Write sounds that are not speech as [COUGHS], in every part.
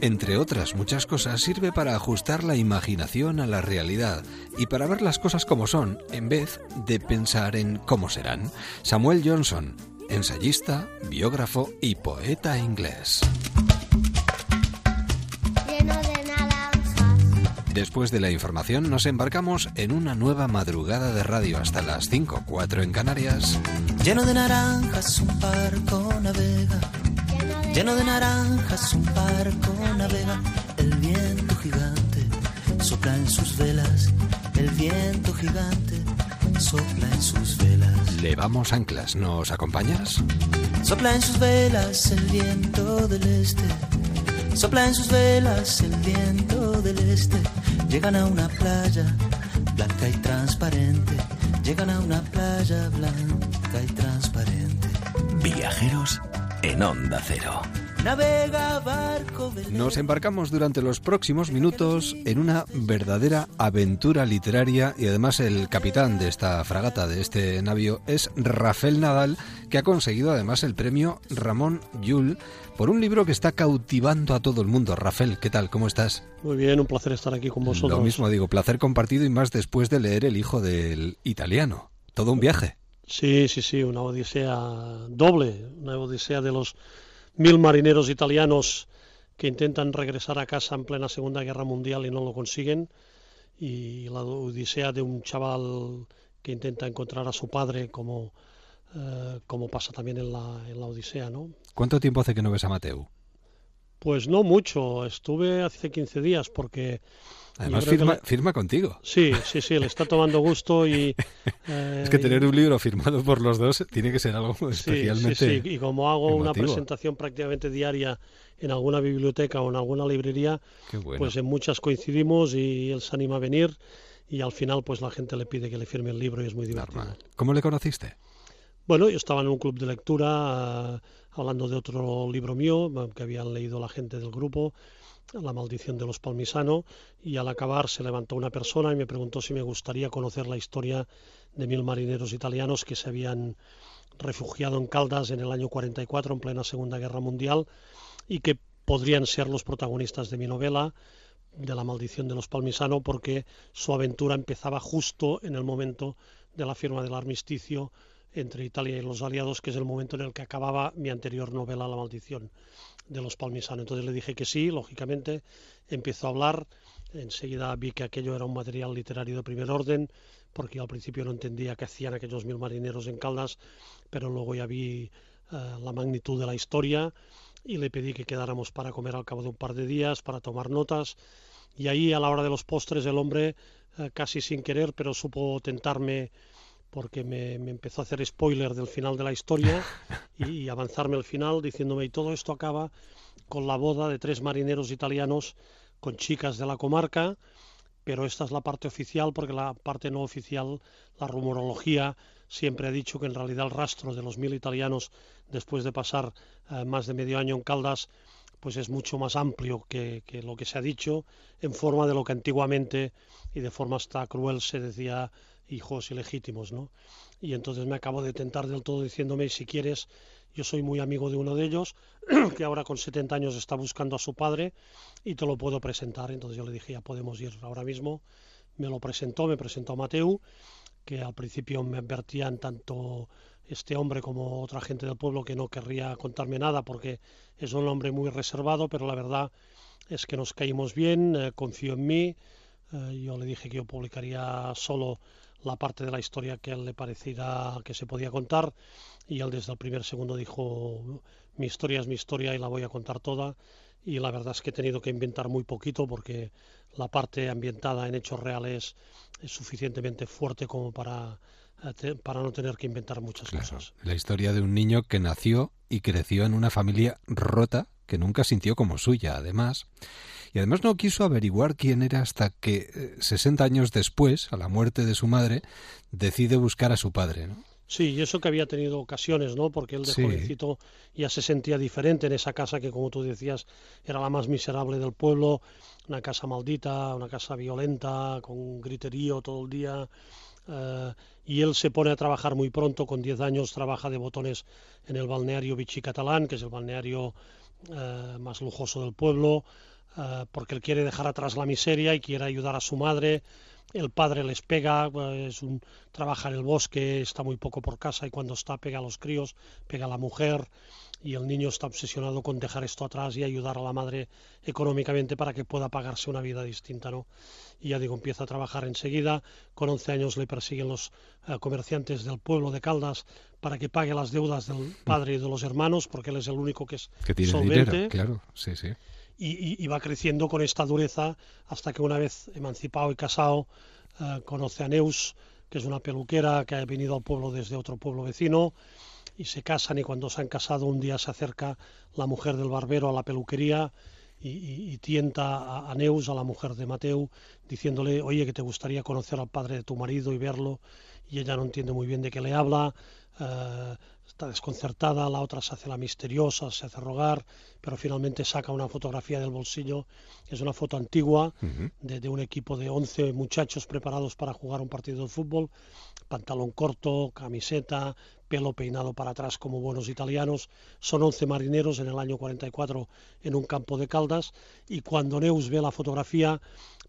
Entre otras muchas cosas, sirve para ajustar la imaginación a la realidad y para ver las cosas como son, en vez de pensar en cómo serán. Samuel Johnson, ensayista, biógrafo y poeta inglés. Después de la información nos embarcamos en una nueva madrugada de radio hasta las 5, 4 en Canarias. Lleno de naranjas un barco navega Lleno de naranjas un barco navega, el viento gigante sopla en sus velas, el viento gigante sopla en sus velas. Levamos anclas, ¿nos acompañas? Sopla en sus velas el viento del este, sopla en sus velas el viento del este, llegan a una playa blanca y transparente, llegan a una playa blanca y transparente. Viajeros en Onda Cero. Navega barco Nos embarcamos durante los próximos minutos en una verdadera aventura literaria y además el capitán de esta fragata, de este navío, es Rafael Nadal, que ha conseguido además el premio Ramón Llull por un libro que está cautivando a todo el mundo. Rafael, ¿qué tal? ¿Cómo estás? Muy bien, un placer estar aquí con vosotros. Lo mismo digo, placer compartido y más después de leer El hijo del italiano. Todo un viaje. Sí, sí, sí, una odisea doble, una odisea de los mil marineros italianos que intentan regresar a casa en plena Segunda Guerra Mundial y no lo consiguen, y la odisea de un chaval que intenta encontrar a su padre como, eh, como pasa también en la, en la Odisea, ¿no? ¿Cuánto tiempo hace que no ves a Mateo? Pues no mucho, estuve hace 15 días porque Además firma, firma contigo. Sí, sí, sí, le está tomando gusto y... [LAUGHS] es que tener un libro firmado por los dos tiene que ser algo especialmente Sí, sí, y como hago una presentación prácticamente diaria en alguna biblioteca o en alguna librería, pues en muchas coincidimos y él se anima a venir y al final pues la gente le pide que le firme el libro y es muy divertido. ¿Cómo le conociste? Bueno, yo estaba en un club de lectura eh, hablando de otro libro mío que habían leído la gente del grupo la maldición de los Palmisano, y al acabar se levantó una persona y me preguntó si me gustaría conocer la historia de mil marineros italianos que se habían refugiado en Caldas en el año 44, en plena Segunda Guerra Mundial, y que podrían ser los protagonistas de mi novela, de la maldición de los Palmisano, porque su aventura empezaba justo en el momento de la firma del armisticio entre Italia y los aliados, que es el momento en el que acababa mi anterior novela, La maldición de los palmisanos. Entonces le dije que sí, lógicamente, empezó a hablar, enseguida vi que aquello era un material literario de primer orden, porque al principio no entendía qué hacían aquellos mil marineros en Caldas, pero luego ya vi eh, la magnitud de la historia y le pedí que quedáramos para comer al cabo de un par de días, para tomar notas, y ahí a la hora de los postres el hombre, eh, casi sin querer, pero supo tentarme porque me, empezó a hacer spoiler del final de la historia y, avanzarme al final diciéndome y todo esto acaba con la boda de tres marineros italianos con chicas de la comarca, pero esta es la parte oficial porque la parte no oficial, la rumorología, siempre ha dicho que en realidad el rastro de los mil italianos después de pasar eh, más de medio año en Caldas pues es mucho más amplio que, que, lo que se ha dicho en forma de lo que antiguamente y de forma hasta cruel se decía hijos ilegítimos, ¿no? Y entonces me acabo de tentar del todo diciéndome, si quieres, yo soy muy amigo de uno de ellos, [CLEARS THROAT] que ahora con 70 años está buscando a su padre y te lo puedo presentar. Entonces yo le dije, ya podemos ir ahora mismo. Me lo presentó, me presentó a Mateu, que al principio me advertían tanto este hombre como otra gente del pueblo que no querría contarme nada porque es un hombre muy reservado, pero la verdad es que nos caímos bien, eh, confío en mí. Eh, yo le dije que yo publicaría solo la parte de la historia que a él le pareciera que se podía contar y él desde el primer segundo dijo mi historia es mi historia y la voy a contar toda y la verdad es que he tenido que inventar muy poquito porque la parte ambientada en hechos reales es suficientemente fuerte como para, eh, para no tener que inventar muchas cosas. La historia de un niño que nació y creció en una familia rota que nunca sintió como suya, además. Y además no quiso averiguar quién era hasta que, 60 eh, años después, a la muerte de su madre, decide buscar a su padre. ¿no? Sí, y eso que había tenido ocasiones, ¿no? Porque él de jovencito ya se sentía diferente en esa casa que, como tú decías, era la más miserable del pueblo, una casa maldita, una casa violenta, con griterío todo el día. Eh, y él se pone a trabajar muy pronto, con 10 años trabaja de botones en el balneario Vichy Catalán, que es el balneario eh, más lujoso del pueblo, eh, porque él quiere dejar atrás la miseria y quiere ayudar a su madre el padre les pega, es un, trabaja en el bosque, está muy poco por casa y cuando está pega a los críos, pega a la mujer y el niño está obsesionado con dejar esto atrás y ayudar a la madre económicamente para que pueda pagarse una vida distinta, ¿no? Y ya digo, empieza a trabajar enseguida, con 11 años le persiguen los eh, comerciantes del pueblo de Caldas para que pague las deudas del padre y de los hermanos, porque él es el único que es que tiene solvente. claro, sí, sí y, va creciendo con esta dureza hasta que una vez emancipado y casado eh, conoce a Neus, que es una peluquera que ha venido al pueblo desde otro pueblo vecino, y se casan y cuando se han casado un día se acerca la mujer del barbero a la peluquería y, tienta a, Neus, a la mujer de Mateu, diciéndole, oye, que te gustaría conocer al padre de tu marido y verlo, y ella no entiende muy bien de qué le habla, eh, está desconcertada, la otra se hace la misteriosa, se hace rogar, pero finalmente saca una fotografía del bolsillo, es una foto antigua de, un equipo de 11 muchachos preparados para jugar un partido de fútbol, pantalón corto, camiseta, pelo peinado para atrás como buenos italianos, son 11 marineros en el año 44 en un campo de Caldas y cuando Neus ve la fotografía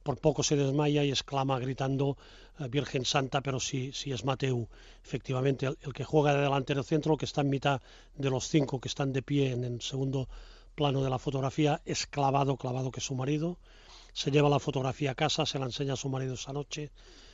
por poco se desmaya y exclama gritando eh, Virgen Santa, pero si, si es Mateu. Efectivamente, el, que juega de delantero centro, que está en mitad de los cinco que están de pie en el segundo plano de la fotografía, es clavado, clavado que es su marido. Se lleva la fotografía a casa, se la enseña a su marido esa noche.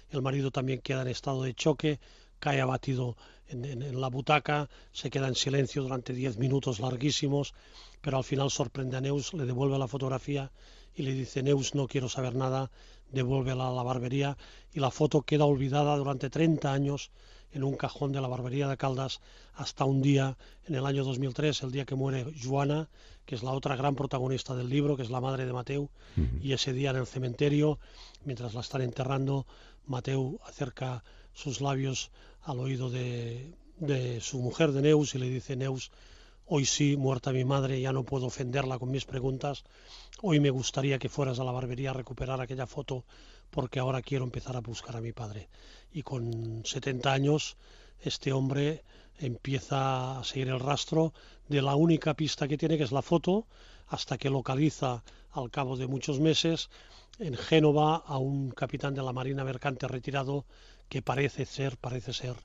El marido también queda en estado de choque, cae abatido en, en, la butaca, se queda en silencio durante diez minutos larguísimos, pero al final sorprende a Neus, le devuelve la fotografía y le dice, Neus, no quiero saber nada, devuélvela a la barbería y la foto queda olvidada durante 30 años en un cajón de la barbería de Caldas hasta un día, en el año 2003, el día que muere Joana, que es la otra gran protagonista del libro, que es la madre de Mateu, y ese día en el cementerio, mientras la están enterrando, Mateu acerca sus labios al oído de, su mujer, de Neus, y le dice, Neus, Hoy sí, muerta mi madre, ya no puedo ofenderla con mis preguntas. Hoy me gustaría que fueras a la barbería a recuperar aquella foto porque ahora quiero empezar a buscar a mi padre. Y con 70 años, este hombre empieza a seguir el rastro de la única pista que tiene, que es la foto, hasta que localiza al cabo de muchos meses en Génova a un capitán de la Marina Mercante retirado que parece ser, parece ser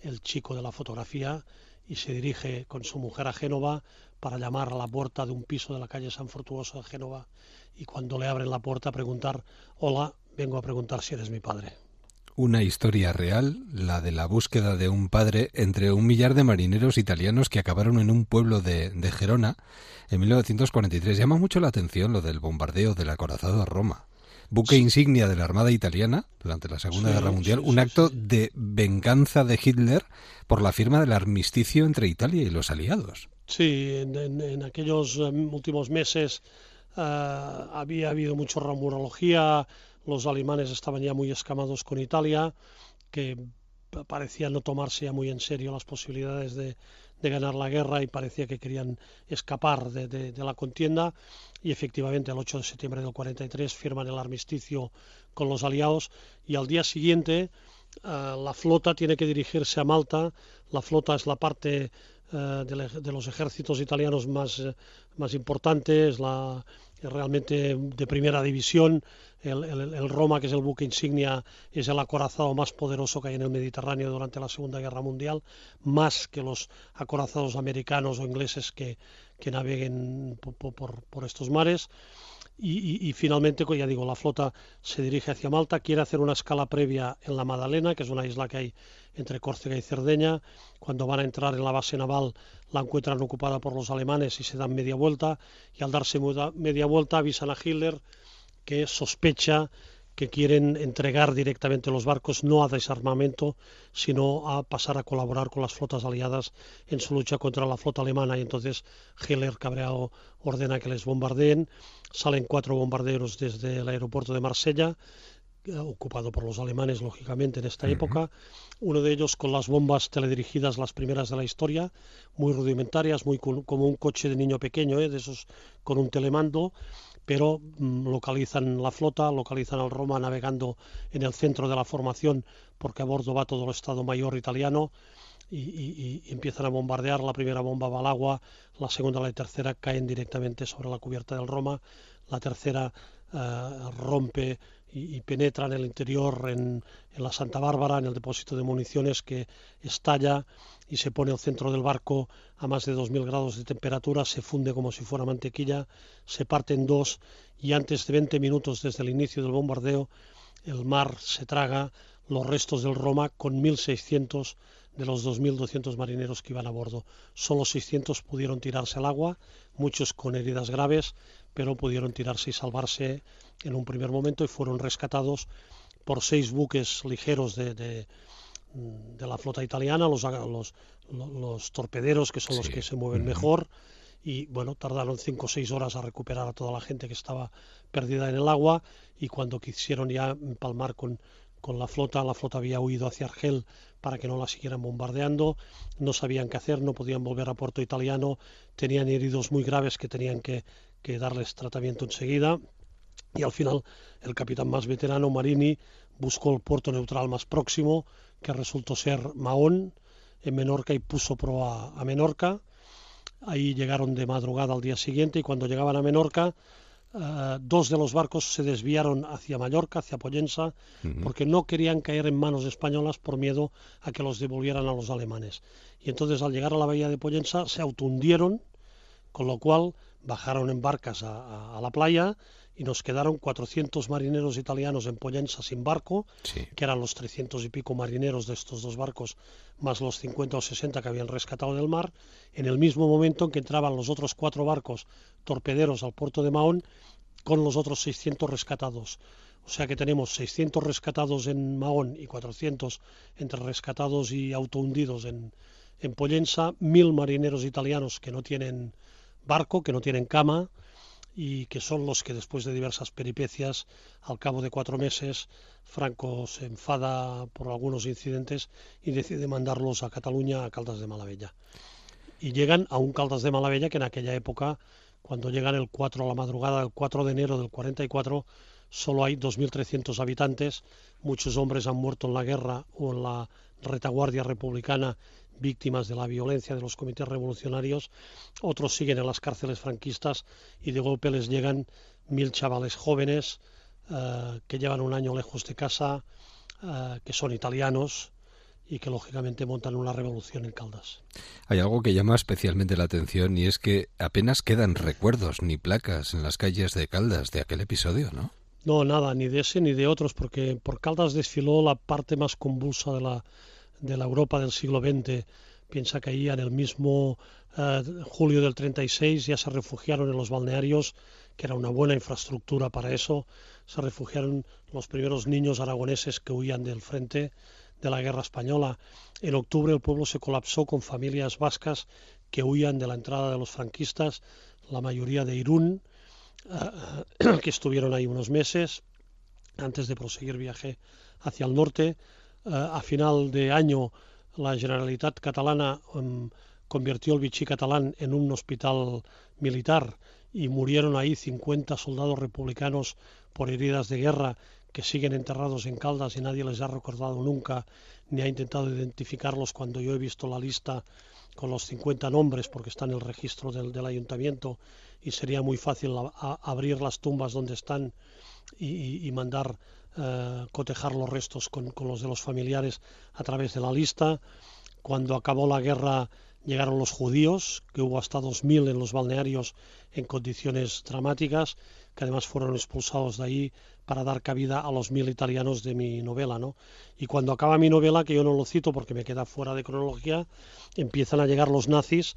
el chico de la fotografía y se dirige con su mujer a Génova para llamar a la puerta de un piso de la calle San Fortuoso de Génova y cuando le abren la puerta preguntar, hola, vengo a preguntar si eres mi padre. Una historia real, la de la búsqueda de un padre entre un millar de marineros italianos que acabaron en un pueblo de, de Gerona en 1943. Llama mucho la atención lo del bombardeo del acorazado a Roma buque insignia de la Armada italiana durante la Segunda Guerra Mundial, un acto de venganza de Hitler por la firma del armisticio entre Italia y los aliados. Sí, en, aquellos em, últimos meses eh, había habido mucha rumorología, los alemanes estaban ya muy escamados con Italia, que parecía no tomarse ya muy en serio las posibilidades de, ganar la guerra y parecía que querían escapar de, la contienda y efectivamente el 8 de septiembre del 43 firman el armisticio con los aliados y al día siguiente eh, la flota tiene que dirigirse a Malta. La flota es la parte eh, de, los ejércitos italianos más, eh, más importantes, la, realmente de primera división. El, Roma, que es el buque insignia, es el acorazado más poderoso que hay en el Mediterráneo durante la Segunda Guerra Mundial, más que los acorazados americanos o ingleses que, que naveguen por, estos mares. Y, y, finalmente, ya digo, la flota se dirige hacia Malta, quiere hacer una escala previa en la Madalena, que es una isla que hay entre Córcega y Cerdeña. Cuando van a entrar en la base naval la encuentran ocupada por los alemanes y se dan media vuelta y al darse media vuelta avisan a Hitler que sospecha que quieren entregar directamente los barcos no a desarmamento, sino a pasar a colaborar con las flotas aliadas en su lucha contra la flota alemana. Y entonces Heller, cabreado, ordena que les bombardeen. Salen cuatro bombarderos desde el aeropuerto de Marsella, ocupado por los alemanes, lógicamente, en esta época. Uno de ellos con las bombas teledirigidas, las primeras de la historia, muy rudimentarias, muy como un coche de niño pequeño, ¿eh? de esos con un telemando, pero mm, localizan la flota, localizan al Roma navegando en el centro de la formación, porque a bordo va todo el Estado Mayor italiano. Y, empiezan a bombardear. La primera bomba va al agua, la segunda la tercera caen directamente sobre la cubierta del Roma, la tercera eh, rompe y, penetra en el interior, en, la Santa Bárbara, en el depósito de municiones que estalla y se pone al centro del barco a más de 2.000 grados de temperatura, se funde como si fuera mantequilla, se parte en dos y antes de 20 minutos desde el inicio del bombardeo, el mar se traga los restos del Roma con 1.600 de los 2.200 marineros que iban a bordo. Solo 600 pudieron tirarse al agua, muchos con heridas graves, pero pudieron tirarse y salvarse en un primer momento y fueron rescatados por seis buques ligeros de, de, la flota italiana, los, los, los, torpederos, que son los que se mueven mejor, y bueno, tardaron cinco o seis horas a recuperar a toda la gente que estaba perdida en el agua, y cuando quisieron ya empalmar con, con la flota, la flota había huido hacia Argel para que no la siguieran bombardeando, no sabían qué hacer, no podían volver a puerto italiano, tenían heridos muy graves que tenían que, que darles tratamiento enseguida y al final el capitán más veterano, Marini, buscó el puerto neutral más próximo, que resultó ser Mahón, en Menorca, y puso proa a Menorca. Ahí llegaron de madrugada al día siguiente y cuando llegaban a Menorca, eh, dos de los barcos se desviaron hacia Mallorca, hacia Pollensa, porque no querían caer en manos españolas por miedo a que los devolvieran a los alemanes. Y entonces al llegar a la bahía de Pollensa se autohundieron, con lo cual bajaron en barcas a, la playa y nos quedaron 400 marineros italianos en Pollensa sin barco, que eran los 300 y pico marineros de estos dos barcos, más los 50 o 60 que habían rescatado del mar, en el mismo momento en que entraban los otros cuatro barcos torpederos al puerto de Mahón con los otros 600 rescatados. O sea que tenemos 600 rescatados en Mahón y 400 entre rescatados y autohundidos en, en Pollensa, mil marineros italianos que no tienen barco, que no tienen cama y que son los que después de diversas peripecias, al cabo de cuatro meses, Franco se enfada por algunos incidentes y decide mandarlos a Cataluña, a Caldas de Malavella. Y llegan a un Caldas de Malavella que en aquella época, cuando llegan el 4 a la madrugada del 4 de enero del 44, solo hay 2.300 habitantes, muchos hombres han muerto en la guerra o en la retaguardia republicana víctimas de la violencia de los comités revolucionarios, otros siguen en las cárceles franquistas y de golpe les llegan mil chavales jóvenes eh, que llevan un año lejos de casa, eh, que son italianos y que lógicamente montan una revolución en Caldas. Hay algo que llama especialmente la atención y es que apenas quedan recuerdos ni placas en las calles de Caldas de aquel episodio, ¿no? No, nada, ni de ese ni de otros, porque por Caldas desfiló la parte más convulsa de la, de la Europa del siglo XX. Piensa que ahí en el mismo eh, julio del 36 ya se refugiaron en los balnearios, que era una buena infraestructura para eso. Se refugiaron los primeros niños aragoneses que huían del frente de la guerra española. En octubre el pueblo se colapsó con familias vascas que huían de la entrada de los franquistas, la mayoría de Irún, eh, [COUGHS] que estuvieron ahí unos meses antes de proseguir viaje hacia el norte. Eh, a final de año la Generalitat catalana em, convirtió el Vichy catalán en un hospital militar y murieron ahí 50 soldados republicanos por heridas de guerra que siguen enterrados en Caldas y nadie les ha recordado nunca ni ha intentado identificarlos cuando yo he visto la lista con los 50 nombres porque está en el registro del, ayuntamiento y sería muy fácil abrir las tumbas donde están y mandar eh, cotejar los restos con, los de los familiares a través de la lista. Cuando acabó la guerra llegaron los judíos, que hubo hasta 2.000 en los balnearios en condiciones dramáticas, que además fueron expulsados de ahí para dar cabida a los mil italianos de mi novela. ¿no? Y cuando acaba mi novela, que yo no lo cito porque me queda fuera de cronología, empiezan a llegar los nazis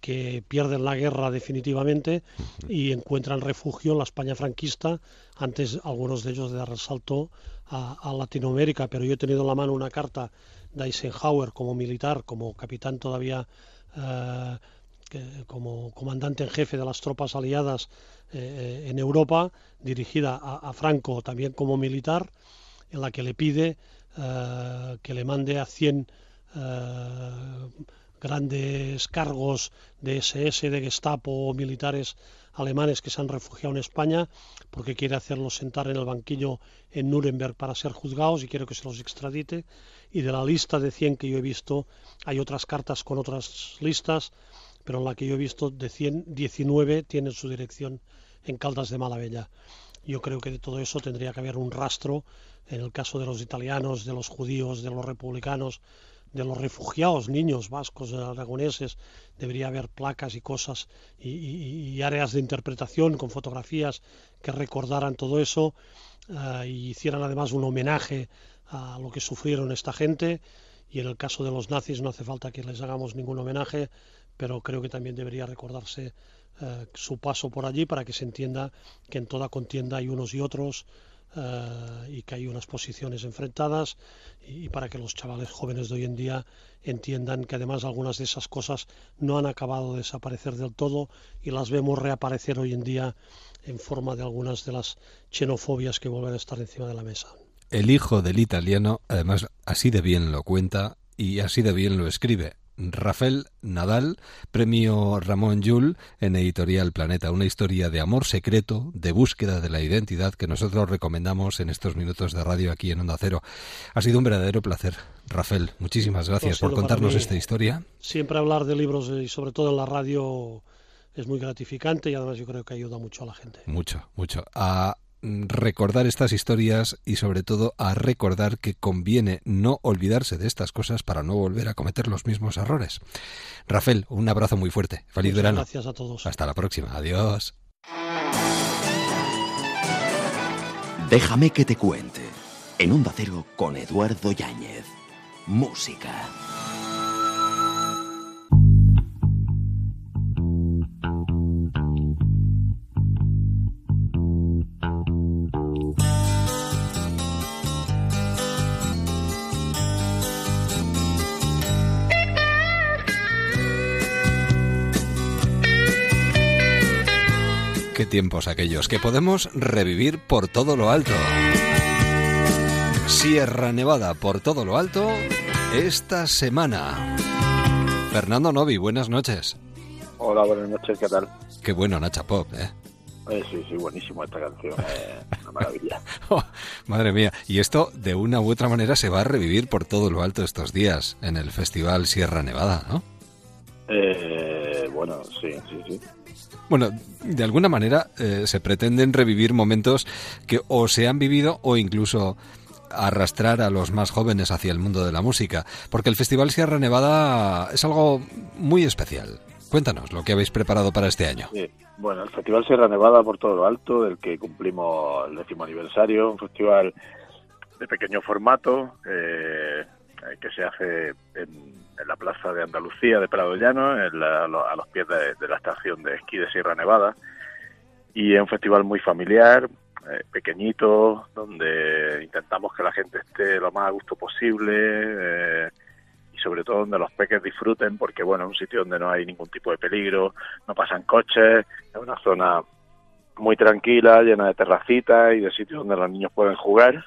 que pierden la guerra definitivamente y encuentran refugio en la España franquista, antes algunos de ellos de dar el salto a, Latinoamérica, pero yo he tenido en la mano una carta de Eisenhower como militar, como capitán todavía, eh, como comandante en jefe de las tropas aliadas eh, en Europa, dirigida a, Franco también como militar, en la que le pide eh, que le mande a 100 grandes cargos de SS, de Gestapo, militares alemanes que se han refugiado en España, porque quiere hacerlos sentar en el banquillo en Nuremberg para ser juzgados y quiere que se los extradite. Y de la lista de 100 que yo he visto, hay otras cartas con otras listas, pero en la que yo he visto de 100, 19 tienen su dirección en Caldas de Malavella. Yo creo que de todo eso tendría que haber un rastro en el caso de los italianos, de los judíos, de los republicanos, de los refugiados, niños vascos, aragoneses, debería haber placas y cosas y, áreas de interpretación con fotografías que recordaran todo eso uh, y hicieran además un homenaje a lo que sufrieron esta gente. Y en el caso de los nazis no hace falta que les hagamos ningún homenaje, pero creo que también debería recordarse uh, su paso por allí para que se entienda que en toda contienda hay unos y otros, eh, y que hay unas posiciones enfrentadas y, para que los chavales jóvenes de hoy en día entiendan que además algunas de esas cosas no han acabado de desaparecer del todo y las vemos reaparecer hoy en día en forma de algunas de las xenofobias que vuelven a estar encima de la mesa. El hijo del italiano, además, así de bien lo cuenta y así de bien lo escribe. Rafael Nadal, premio Ramón Llull en Editorial Planeta, una historia de amor secreto, de búsqueda de la identidad que nosotros recomendamos en estos minutos de radio aquí en Onda Cero. Ha sido un verdadero placer. Rafael, muchísimas gracias por contarnos esta historia. Siempre hablar de libros y sobre todo en la radio es muy gratificante y además yo creo que ayuda mucho a la gente. Mucho, mucho. A recordar estas historias y sobre todo a recordar que conviene no olvidarse de estas cosas para no volver a cometer los mismos errores. Rafael, un abrazo muy fuerte. Feliz verano. Gracias a todos. Hasta la próxima. Adiós. Déjame que te cuente. En un Cero con Eduardo Yáñez. Música. Qué tiempos aquellos que podemos revivir por todo lo alto. Sierra Nevada por todo lo alto esta semana. Fernando Novi, buenas noches. Hola, buenas noches, ¿qué tal? Qué bueno, Nacha Pop, ¿eh? eh sí, sí, buenísimo esta canción, eh, una maravilla. [LAUGHS] Oh, madre mía, y esto de una u otra manera se va a revivir por todo lo alto estos días en el Festival Sierra Nevada, ¿no? Eh, bueno, sí, sí, sí. Bueno, de alguna manera eh, se pretenden revivir momentos que o se han vivido o incluso arrastrar a los más jóvenes hacia el mundo de la música, porque el Festival Sierra Nevada es algo muy especial. Cuéntanos lo que habéis preparado para este año. Bueno, el Festival Sierra Nevada por todo lo alto, del que cumplimos el décimo aniversario, un festival de pequeño formato eh, que se hace en en la plaza de Andalucía de Prado Llano, a los pies de, la estación de esquí de Sierra Nevada. Y es un festival muy familiar, eh, pequeñito, donde intentamos que la gente esté lo más a gusto posible eh, y sobre todo donde los peques disfruten, porque bueno, es un sitio donde no hay ningún tipo de peligro, no pasan coches, es una zona muy tranquila, llena de terracitas y de sitios donde los niños pueden jugar.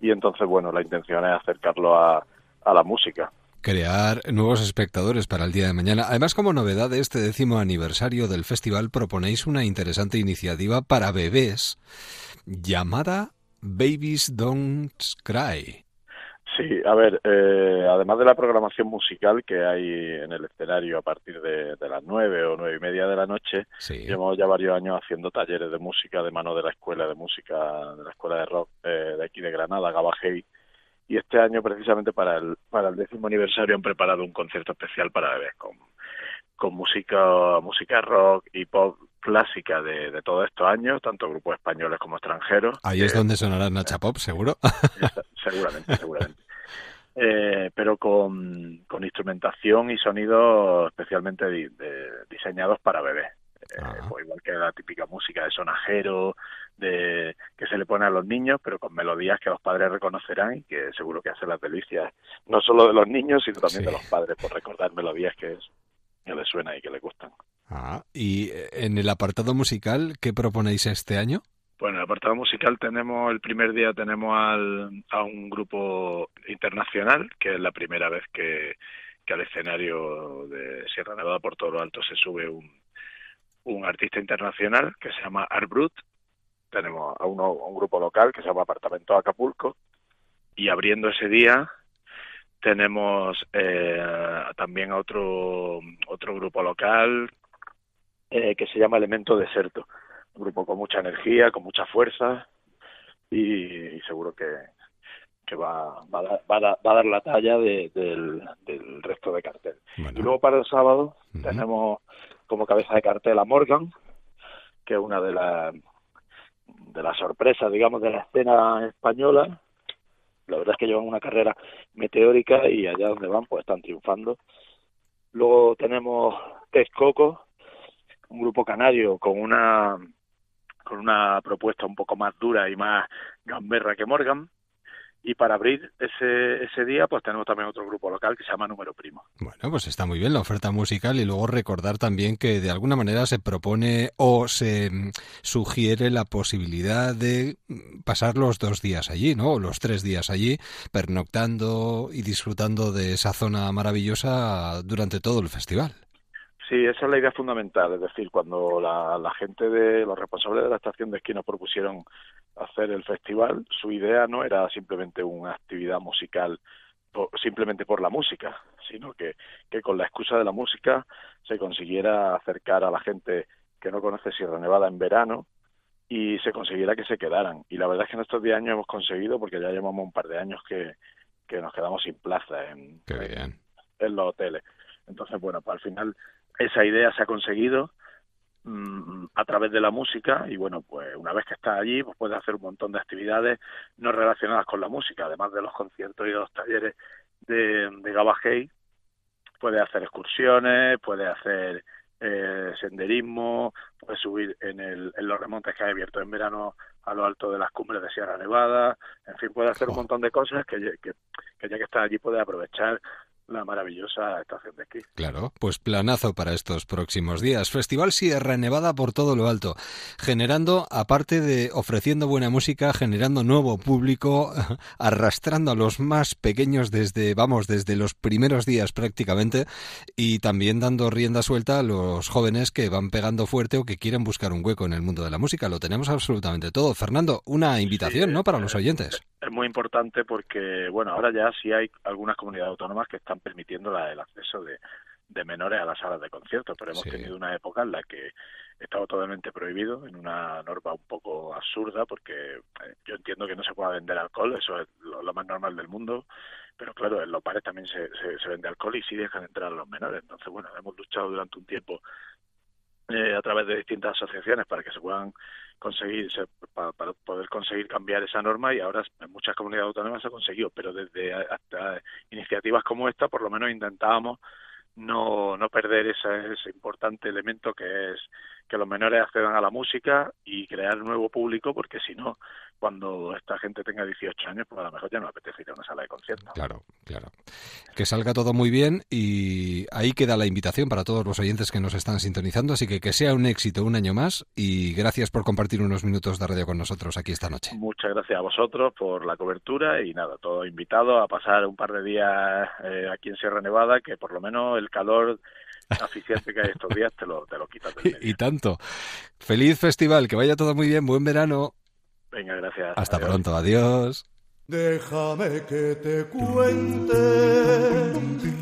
Y entonces, bueno, la intención es acercarlo a la música crear nuevos espectadores para el día de mañana. Además, como novedad de este décimo aniversario del festival, proponéis una interesante iniciativa para bebés llamada Babies Don't Cry. Sí, a ver, eh, además de la programación musical que hay en el escenario a partir de, las nueve o nueve y media de la noche, llevamos ya varios años haciendo talleres de música de mano de la escuela de música, de la escuela de rock eh, de aquí de Granada, Gabajei, y este año precisamente para el, para el décimo aniversario han preparado un concierto especial para bebés con, con música, música rock y pop clásica de, de todos estos años, tanto grupos españoles como extranjeros. Ahí es donde sonará Nacha Pop, seguro. [LAUGHS] seguramente, seguramente. eh, pero con, con, instrumentación y sonidos especialmente diseñados para bebés. Eh, pues igual que la típica música de sonajero, de que se le pone a los niños, pero con melodías que los padres reconocerán y que seguro que hacen las delicias, no solo de los niños, sino también de los padres, por recordar melodías que, que les suena y que les gustan. Ah, y en el apartado musical, ¿qué proponéis este año? Bueno, en el apartado musical tenemos, el primer día tenemos al, a un grupo internacional, que es la primera vez que, que al escenario de Sierra Nevada por todo lo alto se sube un, un artista internacional que se llama Art Brut. Tenemos a, uno, un grupo local que se llama Apartamento Acapulco. Y abriendo ese día tenemos eh, también a otro, otro grupo local eh, que se llama Elemento Deserto. Un grupo con mucha energía, con mucha fuerza y, seguro que, que va, va, a dar, va, a dar, la talla del, del, resto de cartel. Y luego para el sábado tenemos como cabeza de cartel a Morgan, que es una de las de las sorpresas, digamos, de la escena española. La verdad es que llevan una carrera meteórica y allá donde van, pues están triunfando. Luego tenemos Texcoco, un grupo canario con una con una propuesta un poco más dura y más gamberra que Morgan y para abrir ese, ese día pues tenemos también otro grupo local que se llama Número Primo. Bueno, pues está muy bien la oferta musical y luego recordar también que de alguna manera se propone o se mm, sugiere la posibilidad de mm, pasar los dos días allí, ¿no? O los tres días allí, pernoctando y disfrutando de esa zona maravillosa durante todo el festival. Sí, esa es la idea fundamental, es decir, cuando la, la gente de los responsables de la estación de esquí nos propusieron hacer el festival, su idea no era simplemente una actividad musical simplemente por la música, sino que, que con la excusa de la música se consiguiera acercar a la gente que no conoce Sierra Nevada en verano y se consiguiera que se quedaran. Y la verdad es que en estos 10 años hemos conseguido, porque ya llevamos un par de años que, que nos quedamos sin plaza en, en, los hoteles. Entonces, bueno, pues al final esa idea se ha conseguido Mm, a través de la música y bueno pues una vez que estás allí pues puedes hacer un montón de actividades no relacionadas con la música. Además de los conciertos y de los talleres de, de Gabajay puedes hacer excursiones puedes hacer eh, senderismo puedes subir en, el, en los remontes que hay abiertos en verano a lo alto de las cumbres de Sierra Nevada. En fin puedes hacer un montón de cosas que, que, que ya que estás allí puedes aprovechar la maravillosa estación de esquí. Claro, pues planazo para estos próximos días. Festival Sierra Nevada por todo lo alto, generando, aparte de ofreciendo buena música, generando nuevo público, [LAUGHS] arrastrando a los más pequeños desde, vamos, desde los primeros días prácticamente, y también dando rienda suelta a los jóvenes que van pegando fuerte o que quieren buscar un hueco en el mundo de la música. Lo tenemos absolutamente todo. Fernando, una invitación, ¿no? Para los oyentes. Es muy importante porque, bueno, ahora ya sí hay algunas comunidades autónomas que están permitiendo la, el acceso de, de menores a las salas de conciertos, pero hemos tenido una época en la que estaba totalmente prohibido, en una norma un poco absurda, porque eh, yo entiendo que no se pueda vender alcohol, eso es lo, más normal del mundo, pero claro, en los bares también se, se, vende alcohol y sí dejan entrar a los menores. Entonces, bueno, hemos luchado durante un tiempo eh, a través de distintas asociaciones para que se puedan conseguir para, poder conseguir cambiar esa norma y ahora en muchas comunidades autónomas se ha conseguido pero desde hasta iniciativas como esta por lo menos intentábamos no no perder ese, ese importante elemento que es que los menores accedan a la música y crear nuevo público, porque si no, cuando esta gente tenga 18 años, pues a lo mejor ya no apetece ir a una sala de conciertos. Claro, claro. Que salga todo muy bien y ahí queda la invitación para todos los oyentes que nos están sintonizando, así que que sea un éxito un año más y gracias por compartir unos minutos de radio con nosotros aquí esta noche. Muchas gracias a vosotros por la cobertura y nada, todo invitado a pasar un par de días eh, aquí en Sierra Nevada, que por lo menos el calor aficiente que hay estos días te lo, te lo quitas [LAUGHS] Y tanto. Feliz festival, que vaya todo muy bien, buen verano. Venga, gracias. Hasta pronto, adiós. Déjame que te cuente,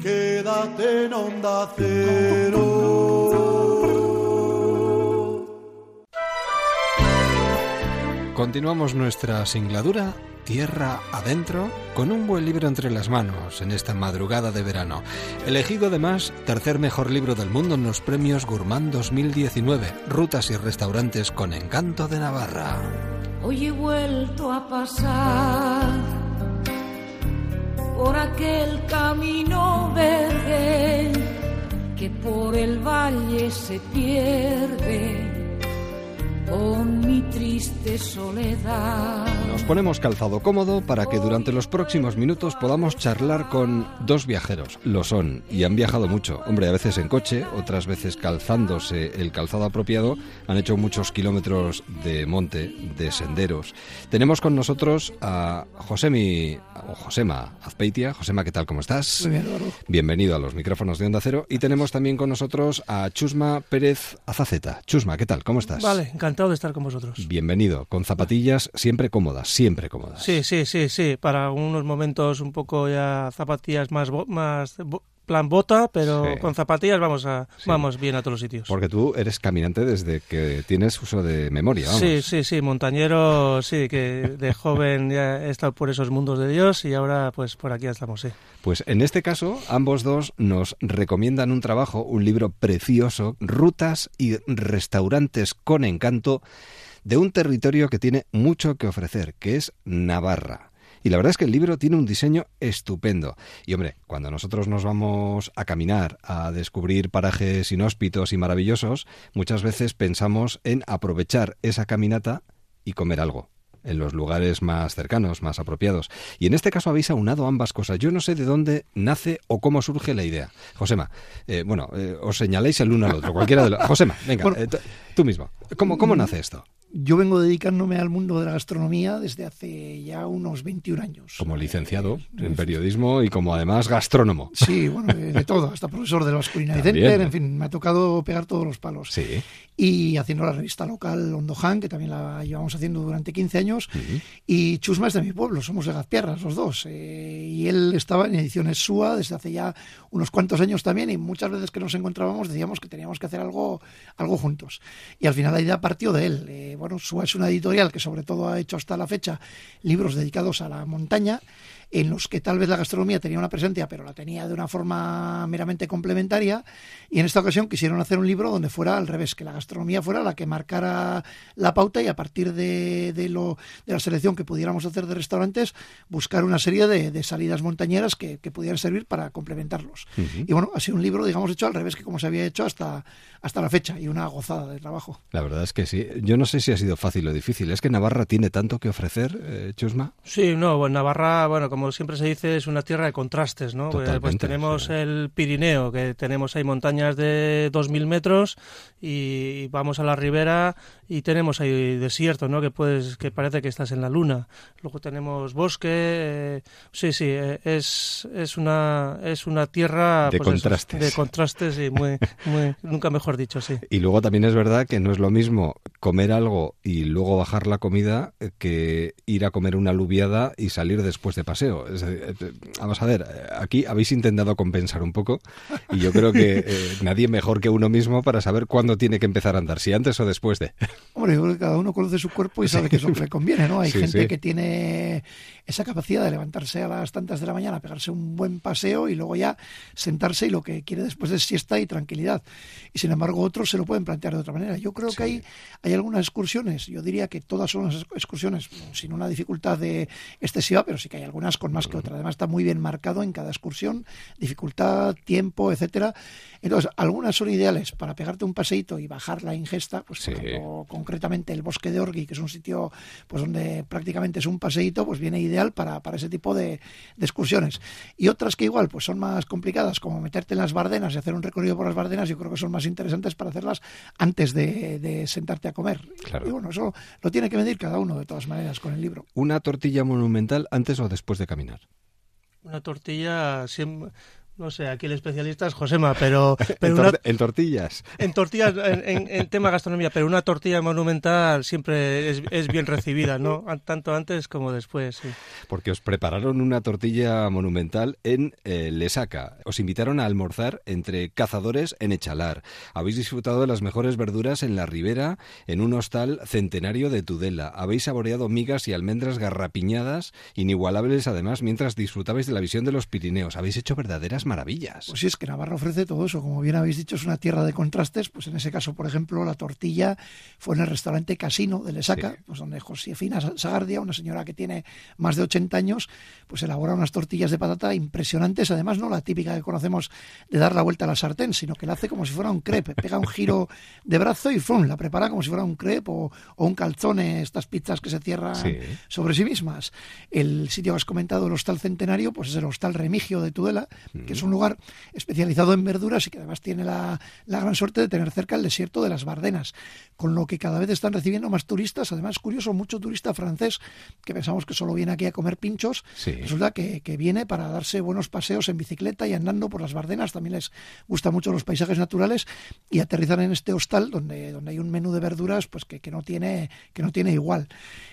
quédate en onda cero. Continuamos nuestra singladura tierra adentro con un buen libro entre las manos en esta madrugada de verano. Elegido además tercer mejor libro del mundo en los premios Gourmand 2019, Rutas y Restaurantes con Encanto de Navarra. Hoy he vuelto a pasar por aquel camino verde que por el valle se pierde con mi triste soledad. Nos ponemos calzado cómodo para que durante los próximos minutos podamos charlar con dos viajeros. Lo son y han viajado mucho. Hombre, a veces en coche, otras veces calzándose el calzado apropiado. Han hecho muchos kilómetros de monte, de senderos. Tenemos con nosotros a Josemi, o Josema Azpeitia. Josema, ¿qué tal? ¿Cómo estás? Muy bien, Eduardo. Bienvenido a los micrófonos de Onda Cero. Y tenemos también con nosotros a Chusma Pérez Azaceta. Chusma, ¿qué tal? ¿Cómo estás? Vale, encantado de estar con vosotros. Bienvenido, con zapatillas siempre cómodas, siempre cómodas. Sí, sí, sí, sí, para unos momentos un poco ya zapatillas más, más plan bota, pero Sí. con zapatillas vamos a Sí. vamos bien a todos los sitios. Porque tú eres caminante desde que tienes uso de memoria, vamos. Sí, sí, sí, montañero, sí, que de joven ya he estado por esos mundos de Dios y ahora pues por aquí estamos, sí. Pues en este caso, ambos dos nos recomiendan un trabajo, un libro precioso, Rutas y Restaurantes con Encanto, de un territorio que tiene mucho que ofrecer, que es Navarra. Y la verdad es que el libro tiene un diseño estupendo. Y hombre, cuando nosotros nos vamos a caminar, a descubrir parajes inhóspitos y maravillosos, muchas veces pensamos en aprovechar esa caminata y comer algo en los lugares más cercanos, más apropiados. Y en este caso habéis aunado ambas cosas. Yo no sé de dónde nace o cómo surge la idea. Josema, eh, bueno, eh, os señaláis el uno al otro, cualquiera de los... Josema, venga, Bueno. eh, tú mismo. ¿Cómo, ¿Cómo nace esto? Yo vengo dedicándome al mundo de la gastronomía desde hace ya unos 21 años. Como licenciado Eh, en periodismo y como además gastrónomo. Sí, bueno, de, de todo, hasta profesor de Culinary También. Center, en fin, me ha tocado pegar todos los palos. Sí. Y haciendo la revista local Ondojan, que también la llevamos haciendo durante 15 años, y Chusma es de mi pueblo, somos de Gazpiarras los dos. eh, y él estaba en ediciones SUA desde hace ya unos cuantos años también, y muchas veces que nos encontrábamos decíamos que teníamos que hacer algo, algo juntos. Y al final la idea partió de él. Eh, bueno, SUA es una editorial que sobre todo ha hecho hasta la fecha libros dedicados a la montaña, en los que tal vez la gastronomía tenía una presencia, pero la tenía de una forma meramente complementaria. Y en esta ocasión quisieron hacer un libro donde fuera al revés, que la gastronomía fuera la que marcara la pauta y a partir de, de lo, de la selección que pudiéramos hacer de restaurantes, buscar una serie de, de salidas montañeras que, que pudieran servir para complementarlos. Y bueno, ha sido un libro, digamos, hecho al revés que como se había hecho hasta, hasta la fecha y una gozada de trabajo. La verdad es que sí. Yo no sé si ha sido fácil o difícil. Es que Navarra tiene tanto que ofrecer, eh, Chusma. Sí, no, bueno, Navarra, bueno, como siempre se dice, es una tierra de contrastes, ¿no? Pues- Totalmente, pues tenemos sí. el Pirineo, que tenemos ahí montañas de 2.000 metros y vamos a la ribera y tenemos ahí desierto, ¿no? Que puedes, que parece que estás en la luna. Luego tenemos bosque, eh, sí, sí, eh, es, es una es una tierra De pues eso, contrastes. de contrastes y muy, muy, nunca mejor dicho, sí. Y luego también es verdad que no es lo mismo comer algo y luego bajar la comida eh, que ir a comer una alubiada y salir después de paseo. Es decir, eh, vamos a ver, eh, aquí habéis intentado compensar un poco y yo creo que eh, [LAUGHS] nadie mejor que uno mismo para saber cuándo tiene que empezar a andar, si antes o después de. Hombre, yo creo que cada uno conoce su cuerpo y sabe que es lo que le conviene, ¿no? Hay Sí, gente sí. que tiene esa capacidad de levantarse a las tantas de la mañana, pegarse un buen paseo y luego ya sentarse y lo que quiere después es siesta y tranquilidad. Y sin embargo, otros se lo pueden plantear de otra manera. Yo creo que hay, hay algunas excursiones, yo diría que todas son las excursiones sin una dificultad de excesiva, pero sí que hay algunas con más que otras. Además, está muy bien marcado en cada excursión, dificultad, tiempo, etcétera. Entonces, algunas son ideales para pegarte un paseíto y bajar la ingesta, pues Sí. por ejemplo, concretamente el bosque de Orgui, que es un sitio pues donde prácticamente es un paseíto, pues viene ideal para, para ese tipo de, de excursiones. Y otras que igual pues son más complicadas, como meterte en las Bardenas y hacer un recorrido por las Bardenas, yo creo que son más interesantes para hacerlas antes de, de sentarte a comer. Claro. Y bueno, eso lo tiene que medir cada uno de todas maneras con el libro. ¿Una tortilla monumental antes o después de caminar? Una tortilla siempre no sé, aquí el especialista es Josema, pero, [LAUGHS] pero en, una, tor- en tortillas. en tortillas, en, en- en tema gastronomía, pero una tortilla monumental siempre es, es bien recibida, ¿no? [LAUGHS] An- Tanto antes como después, sí. Porque os prepararon una tortilla monumental en eh, Lesaca. Os invitaron a almorzar entre cazadores en Echalar. Habéis disfrutado de las mejores verduras en la ribera, en un hostal centenario de Tudela. Habéis saboreado migas y almendras garrapiñadas, inigualables además, mientras disfrutabais de la visión de los Pirineos. Habéis hecho verdaderas maravillas. Pues sí, es que Navarra ofrece todo eso. Como bien habéis dicho, es una tierra de contrastes. Pues en ese caso, por ejemplo, la tortilla fue en el restaurante Casino de Lesaca, pues donde Josefina Sagardia, una señora que tiene más de 80 años, pues elabora unas tortillas de patata impresionantes. Además, no la típica que conocemos de dar la vuelta a la sartén, sino que la hace como si fuera un crepe. Pega un giro de brazo y ¡fum! la prepara como si fuera un crepe o, un calzone, estas pizzas que se cierran sobre sí mismas. El sitio que has comentado, el Hostal Centenario, pues es el Hostal Remigio de Tudela, que es un lugar especializado en verduras y que además tiene la, gran suerte de tener cerca el desierto de las Bardenas, con lo que cada vez están recibiendo más turistas. Además, curioso, mucho turista francés que pensamos que solo viene aquí a comer pinchos, resulta que, que viene para darse buenos paseos en bicicleta y andando por las Bardenas. También les gustan mucho los paisajes naturales y aterrizar en este hostal donde, donde hay un menú de verduras pues que, que no tiene que no tiene igual.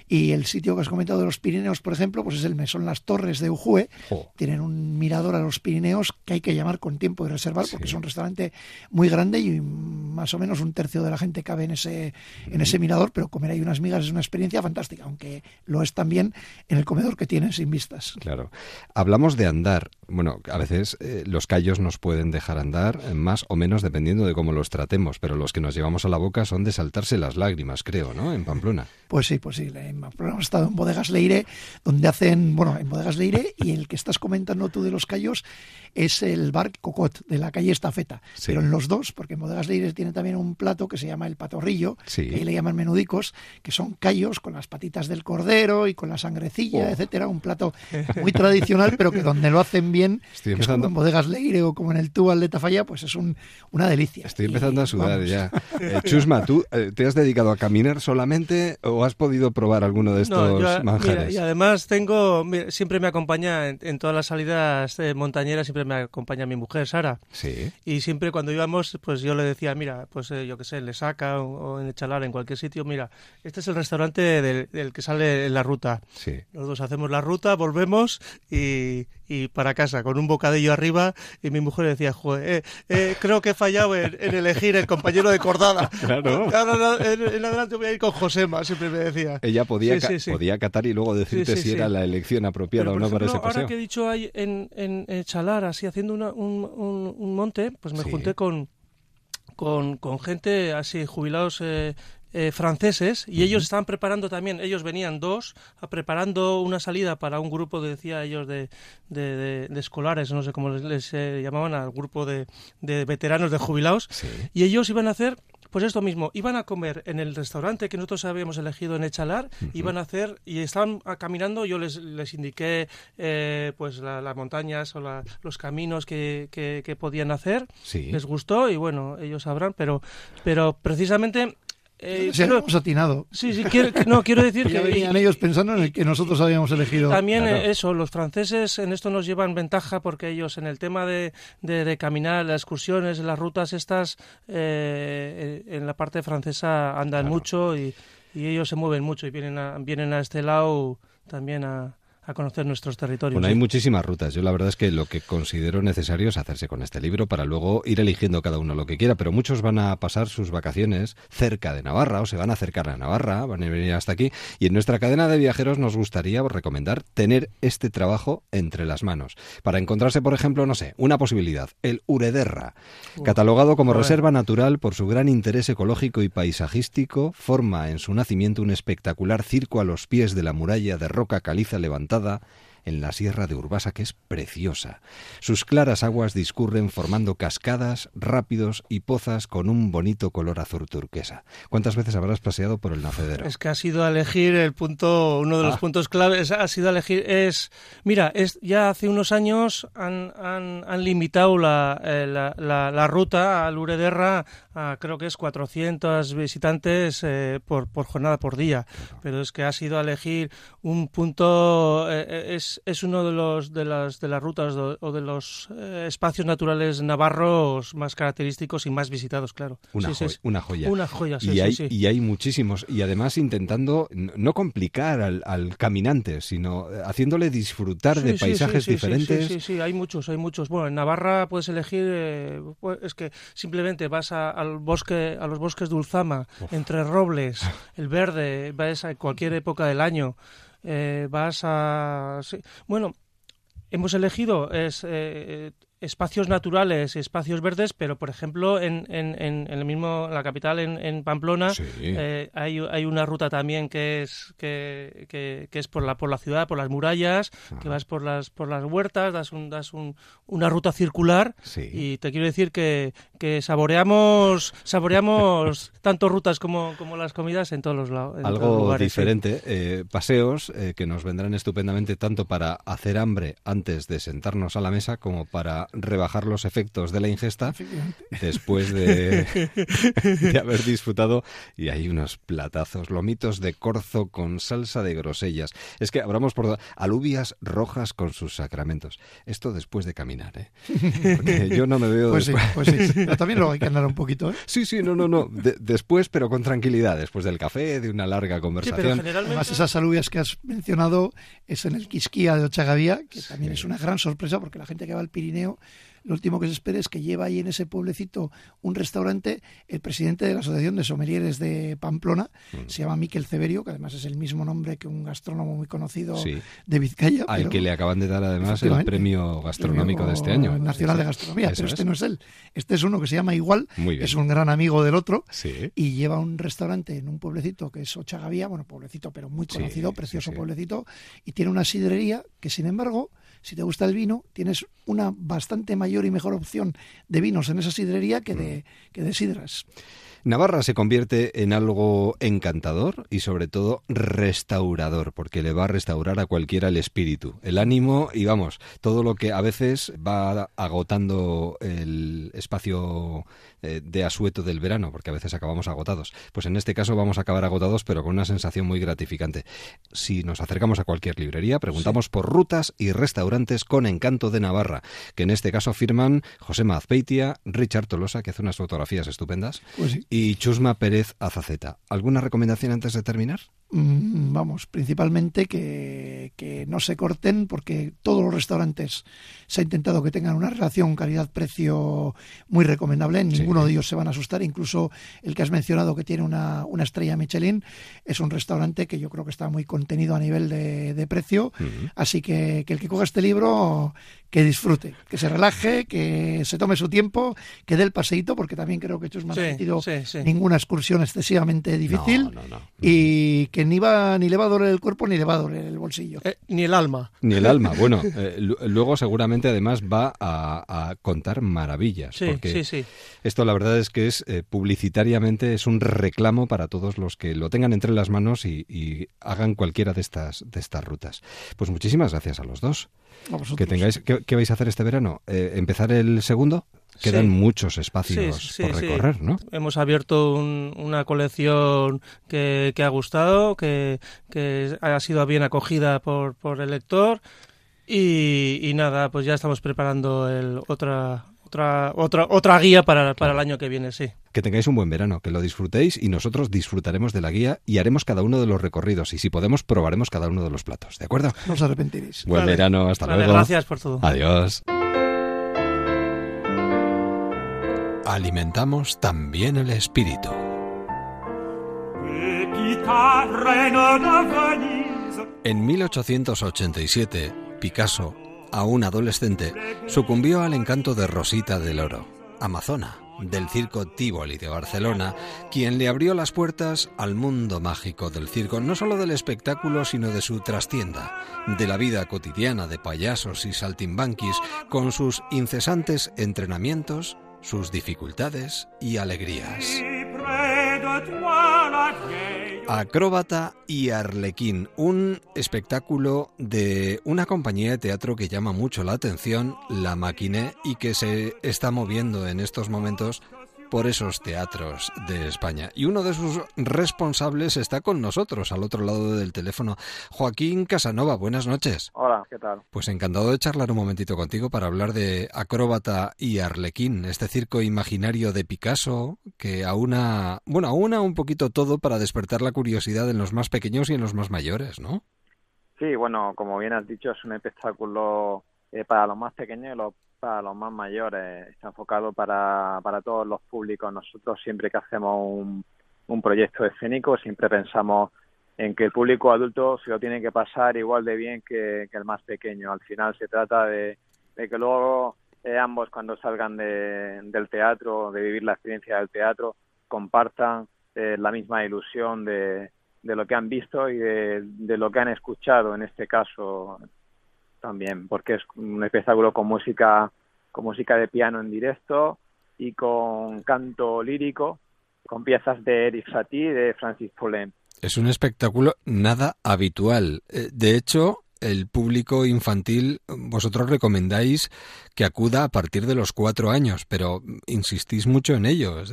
Y el sitio que has comentado de los Pirineos, por ejemplo, pues es el Mesón Las Torres de Ujue. Tienen un mirador a los Pirineos que hay que llamar con tiempo y reservar porque es un restaurante muy grande y más o menos un tercio de la gente cabe en ese, en ese mirador, pero comer ahí unas migas es una experiencia fantástica, aunque lo es también en el comedor que tienen sin vistas. Claro. Hablamos de andar. Bueno, a veces eh, los callos nos pueden dejar andar eh, más o menos dependiendo de cómo los tratemos, pero los que nos llevamos a la boca son de saltarse las lágrimas, creo, ¿no? En Pamplona. Pues sí, posible. hemos estado en Bodegas Leire, donde hacen, bueno, en Bodegas Leire, y el que estás comentando tú de los callos es el bar Cocot, de la calle Estafeta. Pero en los dos, porque en Bodegas Leire tiene también un plato que se llama el patorrillo, que ahí le llaman menudicos, que son callos con las patitas del cordero y con la sangrecilla, oh. etcétera. Un plato [LAUGHS] muy tradicional, pero que donde lo hacen bien, que es como en Bodegas Leire o como en el Túbal de Tafalla, pues es un, una delicia. Estoy empezando a sudar ya. [LAUGHS] Eh, Chusma, ¿tú eh, te has dedicado a caminar solamente o has podido probar alguno de estos manjares? y además tengo, siempre me acompaña en, todas las salidas eh, montañeras, siempre me acompaña mi mujer, Sara. Sí. Y siempre cuando íbamos, pues yo le decía, mira, pues yo qué sé, le saca o, en Echalar, en cualquier sitio, mira, este es el restaurante del, que sale en la ruta. Sí. Nosotros hacemos la ruta, volvemos y, y para casa con un bocadillo arriba y mi mujer decía, joder, creo que he fallado en, elegir el compañero de cordada. [LAUGHS] Claro. [LAUGHS] en, adelante voy a ir con Josema, siempre me decía. Ella podía, podía catar y luego decirte si era la elección apropiada o no para ese paseo. Ahora que he dicho ahí en, en, Chalar, así haciendo un, un, monte, pues me junté con, con, con gente así, jubilados eh, eh, franceses y ellos estaban preparando también, ellos venían dos, preparando una salida para un grupo, decía ellos, de, de, escolares, no sé cómo les, eh, llamaban, al grupo de, veteranos, de jubilados, y ellos iban a hacer pues esto mismo, iban a comer en el restaurante que nosotros habíamos elegido en Echalar, iban a hacer, y estaban caminando, yo les, les indiqué eh, pues las montañas o los caminos que, que, podían hacer, les gustó y bueno, ellos sabrán, pero, pero precisamente eh, hemos atinado. Sí, sí, quiero, no, quiero [LAUGHS] decir que... venían ellos pensando en el que nosotros habíamos elegido. También eh, eso, los franceses en esto nos llevan ventaja porque ellos en el tema de, de, caminar, las excursiones, las rutas estas, eh, en la parte francesa andan mucho y, y, ellos se mueven mucho y vienen a, vienen a este lado también a, a conocer nuestros territorios. Bueno, hay muchísimas rutas. Yo la verdad es que lo que considero necesario es hacerse con este libro para luego ir eligiendo cada uno lo que quiera, pero muchos van a pasar sus vacaciones cerca de Navarra o se van a acercar a Navarra, van a venir hasta aquí y en nuestra cadena de viajeros nos gustaría recomendar tener este trabajo entre las manos para encontrarse, por ejemplo, no sé, una posibilidad, el Urederra, catalogado como reserva natural por su gran interés ecológico y paisajístico, forma en su nacimiento un espectacular circo a los pies de la muralla de roca caliza levantada Other. En la sierra de Urbasa, que es preciosa. Sus claras aguas discurren formando cascadas, rápidos y pozas con un bonito color azul turquesa. ¿Cuántas veces habrás paseado por el nacedero? Es que ha sido a elegir el punto, uno de los ah. puntos claves, ha sido a elegir, es, mira, es, ya hace unos años han, han, limitado la, eh, la, la, ruta al Urederra a creo que es 400 visitantes eh, por, por jornada, por día, pero es que ha sido a elegir un punto, eh, es es, uno de los de las de las rutas o de los eh, espacios naturales navarros más característicos y más visitados, claro. Una, una joya. Una joya, y hay, Y hay muchísimos. Y además intentando no complicar al, al caminante, sino haciéndole disfrutar de paisajes diferentes. Sí, sí, hay muchos, hay muchos. Bueno, en Navarra puedes elegir, eh, pues, es que simplemente vas al bosque, a los bosques de Ulzama, entre robles, el verde, vas a cualquier época del año. Eh, vas a... Bueno, hemos elegido es eh, espacios naturales, espacios verdes, pero por ejemplo en, en, en el mismo la capital, en, Pamplona, eh, hay, hay, una ruta también que es que, que, es por la por la ciudad, por las murallas, que vas por las por las huertas, das un das un, una ruta circular y te quiero decir que, que saboreamos saboreamos [LAUGHS] tanto rutas como, como las comidas en todos los lados. Algo diferente, eh, paseos eh, que nos vendrán estupendamente tanto para hacer hambre antes de sentarnos a la mesa como para rebajar los efectos de la ingesta después de, [LAUGHS] de haber disfrutado. Y hay unos platazos, lomitos de corzo con salsa de grosellas. Es que hablamos por alubias rojas con sus sacramentos. Esto después de caminar, ¿eh? Porque yo no me veo [LAUGHS] pues Sí, pues sí, también lo hay que andar un poquito, ¿eh? Sí, sí, no, no, no. después, pero con tranquilidad, después del café, de una larga conversación. Además, esas alubias que has mencionado es en el Quisquía de Ochagavía, que también es una gran sorpresa porque la gente que va al Pirineo lo último que se espera es que lleva ahí en ese pueblecito un restaurante el presidente de la Asociación de Somelieres de Pamplona, mm. se llama Miquel Ceberio, que además es el mismo nombre que un gastrónomo muy conocido de Vizcaya. Al que le acaban de dar además el premio gastronómico de este año. Nacional de Gastronomía, pero este no es él. Este es uno que se llama igual, es un gran amigo del otro y lleva un restaurante en un pueblecito que es Ochagavía, bueno, pueblecito pero muy conocido, precioso pueblecito, y tiene una sidrería que sin embargo si te gusta el vino, tienes una bastante mayor y mejor opción de vinos en esa sidrería que de, mm. que de sidras. Navarra se convierte en algo encantador y sobre todo restaurador, porque le va a restaurar a cualquiera el espíritu, el ánimo y vamos, todo lo que a veces va agotando el espacio eh, de asueto del verano, porque a veces acabamos agotados. Pues en este caso vamos a acabar agotados, pero con una sensación muy gratificante. Si nos acercamos a cualquier librería, preguntamos por rutas y restaurantes con encanto de Navarra, que en este caso firman José Mazpeitia, Richard Tolosa, que hace unas fotografías estupendas, pues y Chusma Pérez Azaceta. ¿Alguna recomendación antes de terminar? Mm, vamos, principalmente que, que, no se corten porque todos los restaurantes se ha intentado que tengan una relación calidad-precio muy recomendable. Ninguno de ellos se van a asustar. Incluso el que has mencionado que tiene una, una, estrella Michelin es un restaurante que yo creo que está muy contenido a nivel de, de precio. Así que, que el que coja este libro que disfrute, que se relaje, que se tome su tiempo, que dé el paseíto, porque también creo que Chus no ha sentido ninguna excursión excesivamente difícil y que ni va ni le va a doler el cuerpo ni le va a doler el bolsillo. Eh, ni el alma. Ni el alma. Bueno, eh, luego seguramente además va a, contar maravillas. porque Esto la verdad es que es eh, publicitariamente es un reclamo para todos los que lo tengan entre las manos y, hagan cualquiera de estas, de estas rutas. Pues muchísimas gracias a los dos. Que tengáis, ¿qué, vais a hacer este verano? ¿Empezar el segundo? Quedan muchos espacios por recorrer, ¿no? Hemos abierto una colección que, ha gustado, que, ha sido bien acogida por, por el lector y, nada, pues ya estamos preparando el, otra, otra, otra, otra guía para, para el año que viene, sí. Que tengáis un buen verano, que lo disfrutéis y nosotros disfrutaremos de la guía y haremos cada uno de los recorridos y si podemos probaremos cada uno de los platos, ¿de acuerdo? No os arrepentiréis. Buen verano, hasta luego. Gracias por todo. Adiós. Alimentamos también el espíritu. En 1887, Picasso, aún adolescente, sucumbió al encanto de Rosita del Oro, amazona del circo Tivoli de Barcelona, quien le abrió las puertas al mundo mágico del circo, no solo del espectáculo, sino de su trastienda, de la vida cotidiana de payasos y saltimbanquis, con sus incesantes entrenamientos sus dificultades y alegrías. Acróbata y Arlequín, un espectáculo de una compañía de teatro que llama mucho la atención, La Maquiné, y que se está moviendo en estos momentos por esos teatros de España. Y uno de sus responsables está con nosotros, al otro lado del teléfono. Joaquín Casanova, buenas noches. Hola, ¿qué tal? Pues encantado de charlar un momentito contigo para hablar de Acróbata y Arlequín, este circo imaginario de Picasso que aúna, bueno, aúna un poquito todo para despertar la curiosidad en los más pequeños y en los más mayores, ¿no? Sí, bueno, como bien has dicho, es un espectáculo eh, para los más pequeños y los para los más mayores, está enfocado para, para todos los públicos. Nosotros siempre que hacemos un, proyecto escénico siempre pensamos en que el público adulto se lo tiene que pasar igual de bien que, el más pequeño. Al final se trata de, que luego eh, ambos cuando salgan de, del teatro, de vivir la experiencia del teatro, compartan eh, la misma ilusión de, de, lo que han visto y de, lo que han escuchado en este caso también, porque es un espectáculo con música, con música de piano en directo y con canto lírico, con piezas de Eric Satie y de Francis Poulenc. Es un espectáculo nada habitual. Eh, de hecho, el público infantil, vosotros recomendáis que acuda a partir de los cuatro años, pero insistís mucho en ello.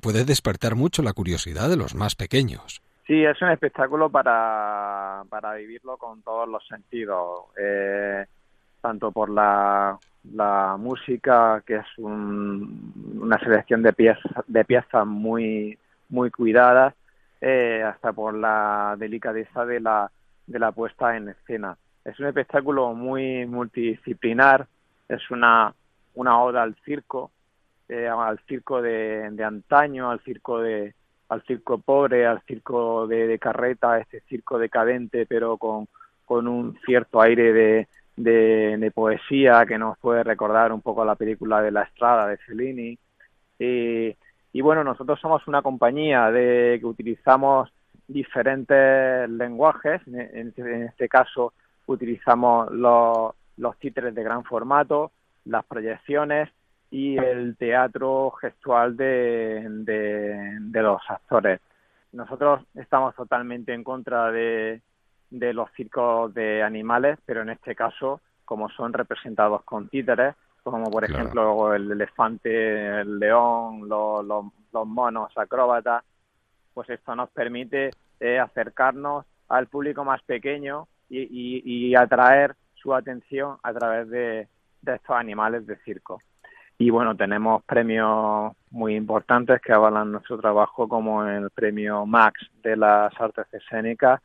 Puede despertar mucho la curiosidad de los más pequeños. Sí, es un espectáculo para, para vivirlo con todos los sentidos, eh, tanto por la, la música, que es una selección de piezas, de piezas muy, muy cuidadas, eh, hasta por la delicadeza de la de la puesta en escena. Es un espectáculo muy multidisciplinar, es una, una oda al circo, eh, al circo de, de, antaño, al circo de al circo pobre, al circo de, carreta, este circo decadente, pero con, con un cierto aire de, de, poesía que nos puede recordar un poco la película de La Estrada de Fellini. Y, y bueno, nosotros somos una compañía de que utilizamos diferentes lenguajes. En, este caso utilizamos los, los títeres de gran formato, las proyecciones y el teatro gestual de, de, de, los actores. Nosotros estamos totalmente en contra de, de los circos de animales, pero en este caso, como son representados con títeres, como por claro. ejemplo el elefante, el león, los, los, los monos acróbatas, pues esto nos permite eh, acercarnos al público más pequeño y, y, y, atraer su atención a través de, de estos animales de circo. Y bueno, tenemos premios muy importantes que avalan nuestro trabajo, como el premio Max de las artes escénicas.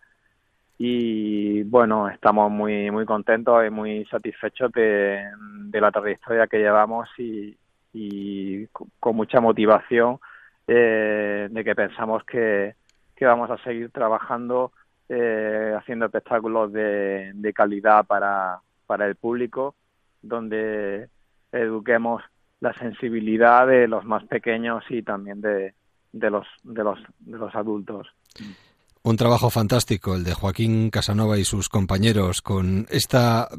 Y bueno, estamos muy, muy contentos y muy satisfechos de, la trayectoria que llevamos y, y con mucha motivación eh, de que pensamos que, que, vamos a seguir trabajando eh, haciendo espectáculos de, de calidad para, para el público, donde eduquemos la sensibilidad de los más pequeños y también de, de los de los de los adultos. Un trabajo fantástico el de Joaquín Casanova y sus compañeros con esta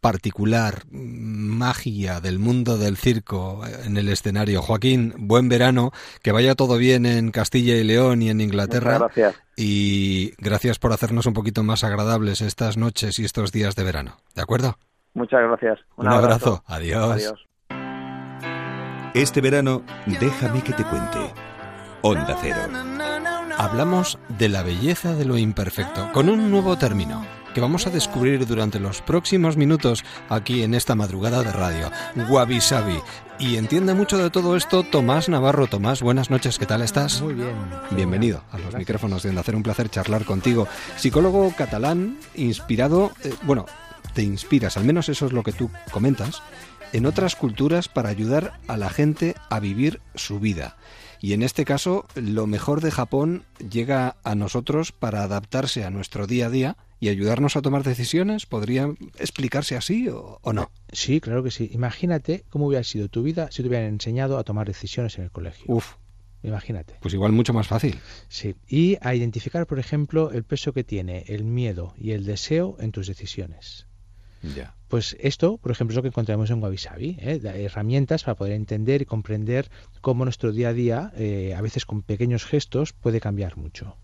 particular magia del mundo del circo en el escenario. Joaquín, buen verano, que vaya todo bien en Castilla y León y en Inglaterra. Muchas gracias. Y gracias por hacernos un poquito más agradables estas noches y estos días de verano. ¿De acuerdo? Muchas gracias. Un, Un abrazo. abrazo. Adiós. Adiós. Este verano, déjame que te cuente. Onda Cero. Hablamos de la belleza de lo imperfecto, con un nuevo término que vamos a descubrir durante los próximos minutos aquí en esta madrugada de radio, Wabi Sabi. Y entiende mucho de todo esto Tomás Navarro. Tomás, buenas noches, ¿qué tal estás? Muy bien. Bienvenido a los Gracias. micrófonos de Hacer un placer charlar contigo. Psicólogo catalán, inspirado, eh, bueno, te inspiras, al menos eso es lo que tú comentas, en otras culturas para ayudar a la gente a vivir su vida. Y en este caso, lo mejor de Japón llega a nosotros para adaptarse a nuestro día a día y ayudarnos a tomar decisiones. ¿Podría explicarse así o, o, no? Sí, claro que sí. Imagínate cómo hubiera sido tu vida si te hubieran enseñado a tomar decisiones en el colegio. Uf. Imagínate. Pues igual mucho más fácil. Sí. Y a identificar, por ejemplo, el peso que tiene el miedo y el deseo en tus decisiones. Pues esto, por ejemplo, es lo que encontramos en Wabi Sabi, ¿eh? herramientas para poder entender y comprender cómo nuestro día a día, eh, a veces con pequeños gestos, puede cambiar mucho.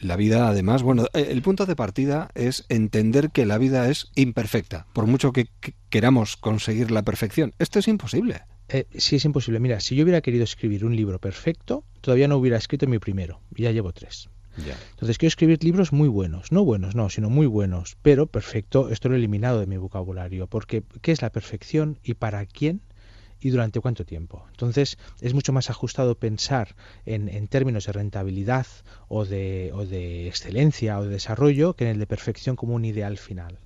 La vida, además, bueno, el punto de partida es entender que la vida es imperfecta, por mucho que, que queramos conseguir la perfección. Esto es imposible. Eh, sí, es imposible. Mira, si yo hubiera querido escribir un libro perfecto, todavía no hubiera escrito mi primero, y ya llevo tres. Entonces quiero escribir libros muy buenos, no buenos, no, sino muy buenos, pero perfecto, esto lo he eliminado de mi vocabulario, porque ¿qué es la perfección y para quién? y durante cuánto tiempo. Entonces es mucho más ajustado pensar en, en términos de rentabilidad o de, o de, excelencia o de desarrollo que en el de perfección como un ideal final.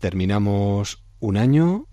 Terminamos un año,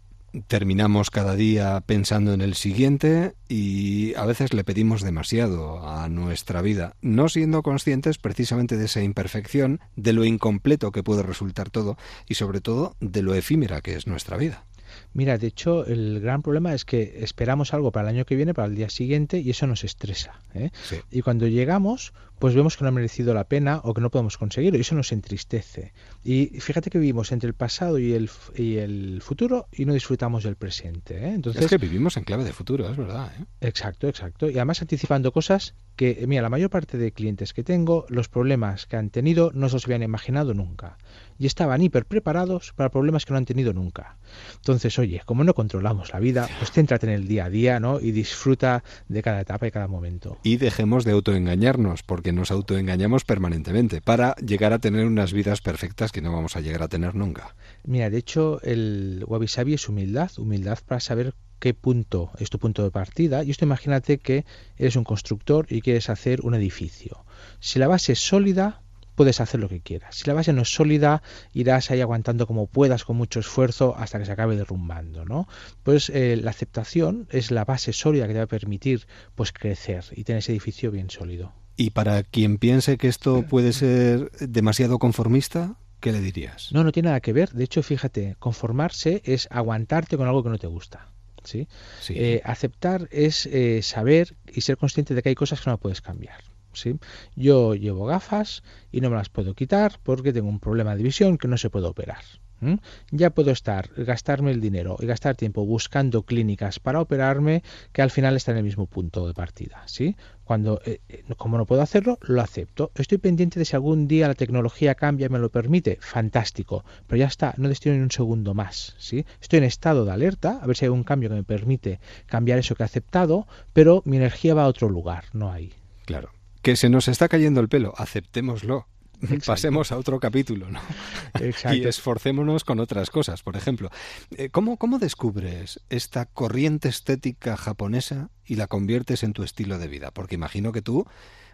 terminamos cada día pensando en el siguiente y a veces le pedimos demasiado a nuestra vida, no siendo conscientes precisamente de esa imperfección, de lo incompleto que puede resultar todo y sobre todo de lo efímera que es nuestra vida. Mira, de hecho, el gran problema es que esperamos algo para el año que viene, para el día siguiente, y eso nos estresa. ¿eh? Y cuando llegamos, pues vemos que no ha merecido la pena o que no podemos conseguirlo, y eso nos entristece. Y fíjate que vivimos entre el pasado y el, y el futuro y no disfrutamos del presente. ¿eh? Entonces, es que vivimos en clave de futuro, es verdad. ¿eh? Exacto, exacto. Y además anticipando cosas que, mira, la mayor parte de clientes que tengo, los problemas que han tenido no se los habían imaginado nunca. Y estaban hiper preparados para problemas que no han tenido nunca. Entonces, oye, como no controlamos la vida, pues céntrate en el día a día, ¿no? Y disfruta de cada etapa y cada momento. Y dejemos de autoengañarnos, porque nos autoengañamos permanentemente para llegar a tener unas vidas perfectas que no vamos a llegar a tener nunca. Mira, de hecho, el wabi sabi es humildad, humildad para saber qué punto es tu punto de partida. Y esto imagínate que eres un constructor y quieres hacer un edificio. Si la base es sólida, puedes hacer lo que quieras. Si la base no es sólida, irás ahí aguantando como puedas con mucho esfuerzo hasta que se acabe derrumbando, ¿no? Pues eh, la aceptación es la base sólida que te va a permitir pues crecer y tener ese edificio bien sólido. Y para quien piense que esto puede ser demasiado conformista, ¿qué le dirías? No, no tiene nada que ver. De hecho, fíjate, conformarse es aguantarte con algo que no te gusta. ¿sí? Eh, aceptar es eh, saber y ser consciente de que hay cosas que no puedes cambiar. ¿Sí? Yo llevo gafas y no me las puedo quitar porque tengo un problema de visión que no se puede operar. Ya puedo estar, gastarme el dinero y gastar tiempo buscando clínicas para operarme que al final está en el mismo punto de partida. ¿sí? Cuando, eh, eh, como no puedo hacerlo, lo acepto. Estoy pendiente de si algún día la tecnología cambia y me lo permite. Fantástico. Pero ya está, no destino ni un segundo más. ¿sí? Estoy en estado de alerta, a ver si hay un cambio que me permite cambiar eso que he aceptado, pero mi energía va a otro lugar, no ahí. Claro. Que se nos está cayendo el pelo, aceptémoslo. pasemos a otro capítulo, ¿no? [LAUGHS] Y esforcémonos con otras cosas. Por ejemplo, eh, ¿cómo, ¿cómo descubres esta corriente estética japonesa y la conviertes en tu estilo de vida? Porque imagino que tú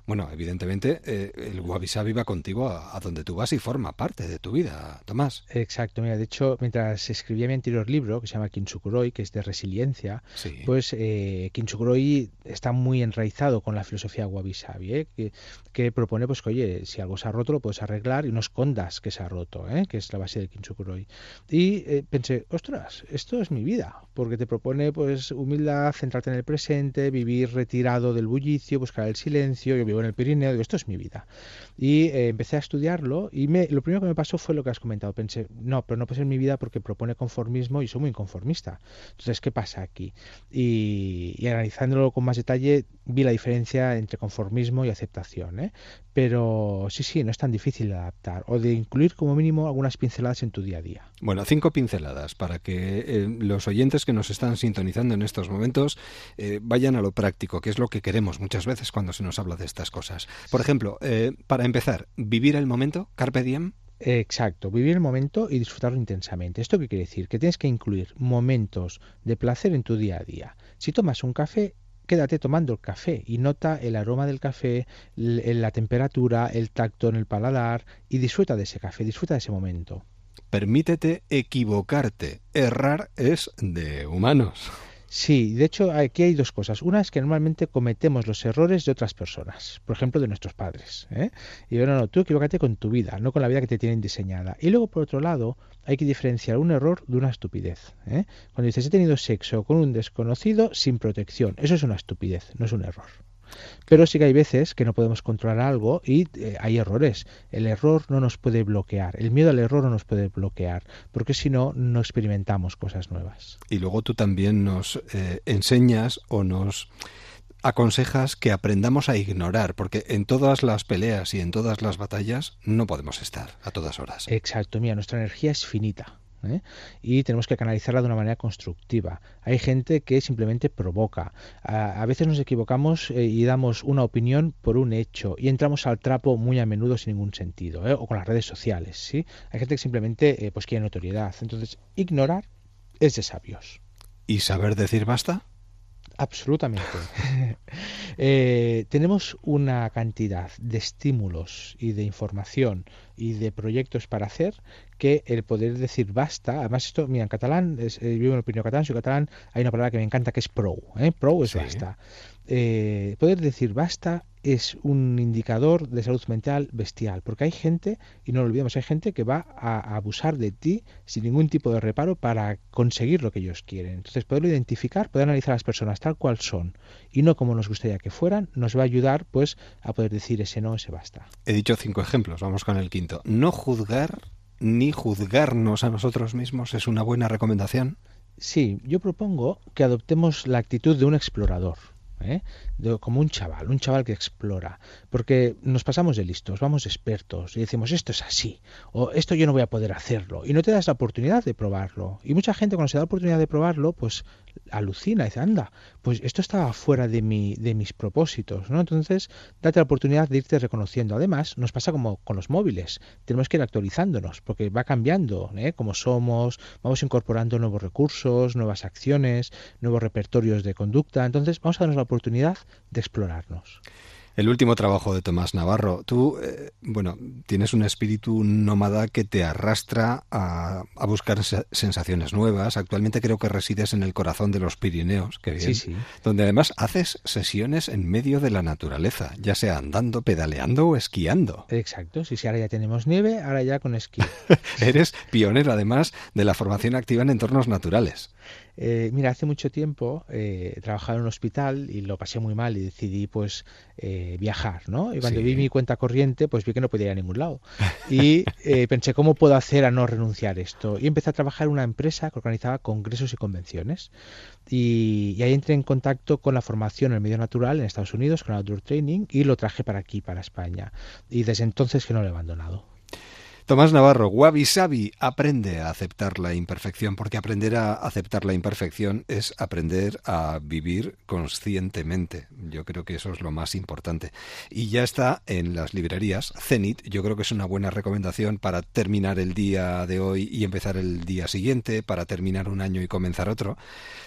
bueno, evidentemente eh, el wabi sabi va contigo a, donde tú vas y forma parte de tu vida, Tomás. Exacto, mira, de hecho, mientras escribía mi anterior libro, que se llama Kintsukuroi, que es de resiliencia, pues eh, Kintsukuroi está muy enraizado con la filosofía wabi sabi, ¿eh? que, propone pues que, oye, si algo se ha roto lo puedes arreglar y no escondas que se ha roto, ¿eh? que es la base del Kintsukuroi. Y eh, pensé, ostras, esto es mi vida, porque te propone pues humildad, centrarte en el presente, vivir retirado del bullicio, buscar el silencio, yo en el Pirineo, digo, esto es mi vida. Y eh, empecé a estudiarlo y me, lo primero que me pasó fue lo que has comentado. Pensé, no, pero no puede ser mi vida porque propone conformismo y soy muy conformista. Entonces, ¿qué pasa aquí? Y, analizándolo con más detalle, vi la diferencia entre conformismo y aceptación. ¿eh? Pero sí, sí, no es tan difícil de adaptar o de incluir como mínimo algunas pinceladas en tu día a día. Bueno, cinco pinceladas para que eh, los oyentes que nos están sintonizando en estos momentos vayan a lo práctico, que es lo que queremos muchas veces cuando se nos habla de esta cosas. Por ejemplo, eh, para empezar, vivir el momento, carpe diem. Exacto, vivir el momento y disfrutarlo intensamente. ¿Esto qué quiere decir? Que tienes que incluir momentos de placer en tu día a día. Si tomas un café, quédate tomando el café y nota el aroma del café, la temperatura, el tacto en el paladar y disfruta de ese café, disfruta de ese momento. Permítete equivocarte. Errar es de humanos. Sí, de hecho aquí hay dos cosas. Una es que normalmente cometemos los errores de otras personas, por ejemplo de nuestros padres. ¿eh? Y bueno, no, tú equivócate con tu vida, no con la vida que te tienen diseñada. Y luego, por otro lado, hay que diferenciar un error de una estupidez. ¿eh? Cuando dices he tenido sexo con un desconocido sin protección, eso es una estupidez, no es un error. Pero sí que hay veces que no podemos controlar algo y eh, hay errores. El error no nos puede bloquear, el miedo al error no nos puede bloquear, porque si no, no experimentamos cosas nuevas. Y luego tú también nos eh, enseñas o nos aconsejas que aprendamos a ignorar, porque en todas las peleas y en todas las batallas no podemos estar a todas horas. Exacto, mira, nuestra energía es finita. ¿Eh? y tenemos que canalizarla de una manera constructiva. Hay gente que simplemente provoca. A, veces nos equivocamos eh, y damos una opinión por un hecho y entramos al trapo muy a menudo sin ningún sentido, ¿eh? o con las redes sociales. ¿sí? Hay gente que simplemente pues quiere notoriedad. Entonces, ignorar es de sabios. ¿Y saber decir basta? Absolutamente. [LAUGHS] Eh, tenemos una cantidad de estímulos y de información y de proyectos para hacer que el poder decir basta, además esto, mira, en catalán, es, eh, vivo en el Pirineo catalán, soy catalán, hay una palabra que me encanta que es pro, ¿eh? pro es basta. Eh, poder decir basta es un indicador de salud mental bestial, porque hay gente, y no lo olvidemos, hay gente que va a, abusar de ti sin ningún tipo de reparo para conseguir lo que ellos quieren. Entonces, poderlo identificar, poder analizar a las personas tal cual son y no como nos gustaría que fueran, nos va a ayudar pues a poder decir ese no, ese basta. He dicho cinco ejemplos, vamos con el quinto. No juzgar ni juzgarnos a nosotros mismos es una buena recomendación. Sí, yo propongo que adoptemos la actitud de un explorador. ¿Eh? como un chaval, un chaval que explora, porque nos pasamos de listos, vamos expertos y decimos esto es así, o esto yo no voy a poder hacerlo, y no te das la oportunidad de probarlo. Y mucha gente cuando se da la oportunidad de probarlo, pues alucina, dice, anda, pues esto estaba fuera de, mi, de mis propósitos, ¿no? Entonces, date la oportunidad de irte reconociendo. Además, nos pasa como con los móviles, tenemos que ir actualizándonos, porque va cambiando, ¿eh? Como somos, vamos incorporando nuevos recursos, nuevas acciones, nuevos repertorios de conducta, entonces vamos a darnos la oportunidad de explorarnos. El último trabajo de Tomás Navarro. Tú, eh, bueno, tienes un espíritu nómada que te arrastra a, buscar sensaciones nuevas. Actualmente creo que resides en el corazón de los Pirineos, que bien, sí, donde además haces sesiones en medio de la naturaleza, ya sea andando, pedaleando o esquiando. Exacto, sí, sí, ahora ya tenemos nieve, ahora ya con esquí. [LAUGHS] Eres pionero además de la formación activa en entornos naturales. Eh, mira, hace mucho tiempo eh, trabajaba en un hospital y lo pasé muy mal y decidí pues eh, viajar, ¿no? Y cuando vi mi cuenta corriente, pues vi que no podía ir a ningún lado. Y eh, pensé, ¿cómo puedo hacer a no renunciar a esto? Y empecé a trabajar en una empresa que organizaba congresos y convenciones. Y, y ahí entré en contacto con la formación en el medio natural en Estados Unidos, con Outdoor Training, y lo traje para aquí, para España. Y desde entonces que no lo he abandonado. Tomás Navarro, Wabi Sabi, aprende a aceptar la imperfección, porque aprender a aceptar la imperfección es aprender a vivir conscientemente. Yo creo que eso es lo más importante. Y ya está en las librerías. Zenit, yo creo que es una buena recomendación para terminar el día de hoy y empezar el día siguiente, para terminar un año y comenzar otro.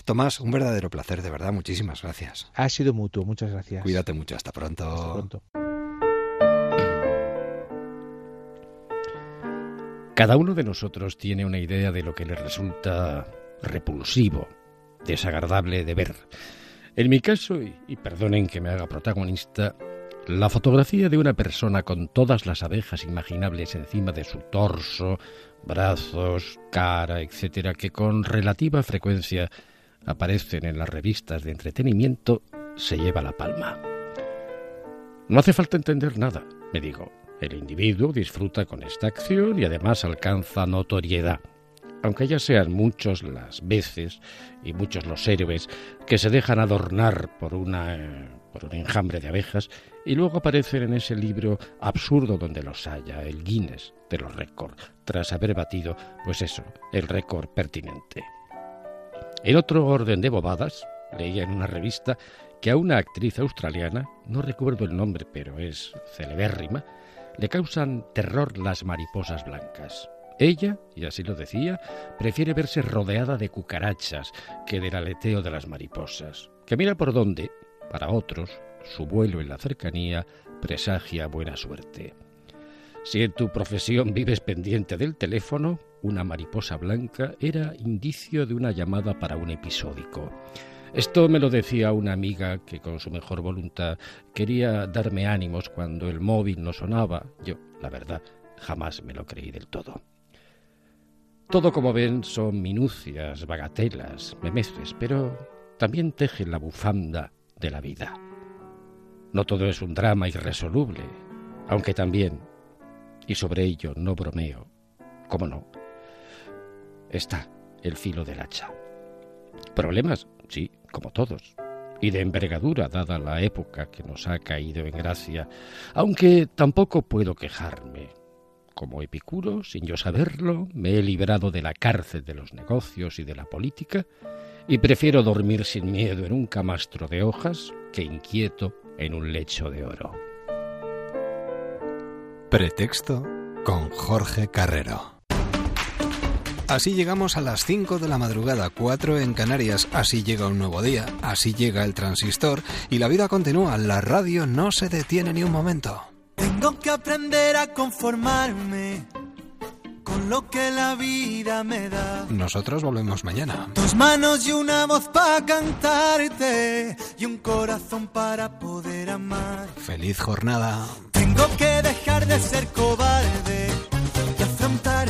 Tomás, un verdadero placer, de verdad. Muchísimas gracias. Ha sido mutuo, muchas gracias. Cuídate mucho, hasta pronto. Hasta pronto. Cada uno de nosotros tiene una idea de lo que le resulta repulsivo, desagradable de ver. En mi caso, y, perdonen que me haga protagonista, la fotografía de una persona con todas las abejas imaginables encima de su torso, brazos, cara, etcétera, que con relativa frecuencia aparecen en las revistas de entretenimiento, se lleva la palma. No hace falta entender nada, me digo. El individuo disfruta con esta acción y además alcanza notoriedad, aunque ya sean muchos las veces y muchos los héroes que se dejan adornar por, una, por un enjambre de abejas y luego aparecen en ese libro absurdo donde los haya, el Guinness de los récords, tras haber batido, pues eso, el récord pertinente. En otro orden de bobadas, leía en una revista que a una actriz australiana, no recuerdo el nombre, pero es celebérrima, le causan terror las mariposas blancas. Ella, y así lo decía, prefiere verse rodeada de cucarachas que del aleteo de las mariposas, que mira por dónde, para otros, su vuelo en la cercanía presagia buena suerte. Si en tu profesión vives pendiente del teléfono, una mariposa blanca era indicio de una llamada para un episódico. Esto me lo decía una amiga que con su mejor voluntad quería darme ánimos cuando el móvil no sonaba. Yo, la verdad, jamás me lo creí del todo. Todo, como ven, son minucias, bagatelas, memeces, pero también tejen la bufanda de la vida. No todo es un drama irresoluble, aunque también, y sobre ello no bromeo, cómo no, está el filo del hacha. Problemas, sí, como todos, y de envergadura dada la época que nos ha caído en gracia, aunque tampoco puedo quejarme. Como Epicuro, sin yo saberlo, me he librado de la cárcel de los negocios y de la política, y prefiero dormir sin miedo en un camastro de hojas que inquieto en un lecho de oro. Pretexto con Jorge Carrero. Así llegamos a las 5 de la madrugada, 4 en Canarias. Así llega un nuevo día, así llega el transistor y la vida continúa. La radio no se detiene ni un momento. Tengo que aprender a conformarme con lo que la vida me da. Nosotros volvemos mañana. Dos manos y una voz para cantarte y un corazón para poder amar. Feliz jornada. Tengo que dejar de ser cobarde y afrontar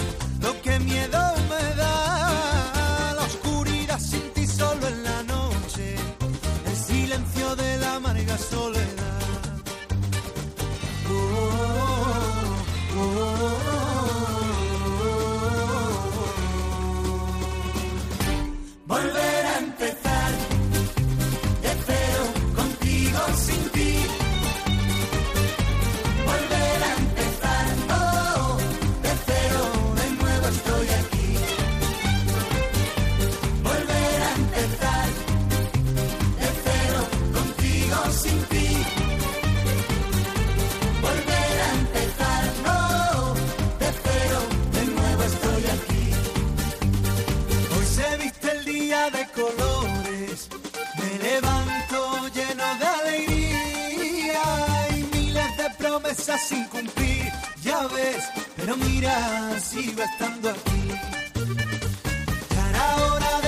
sin cumplir, ya ves, pero mira, sigo estando aquí. Era hora de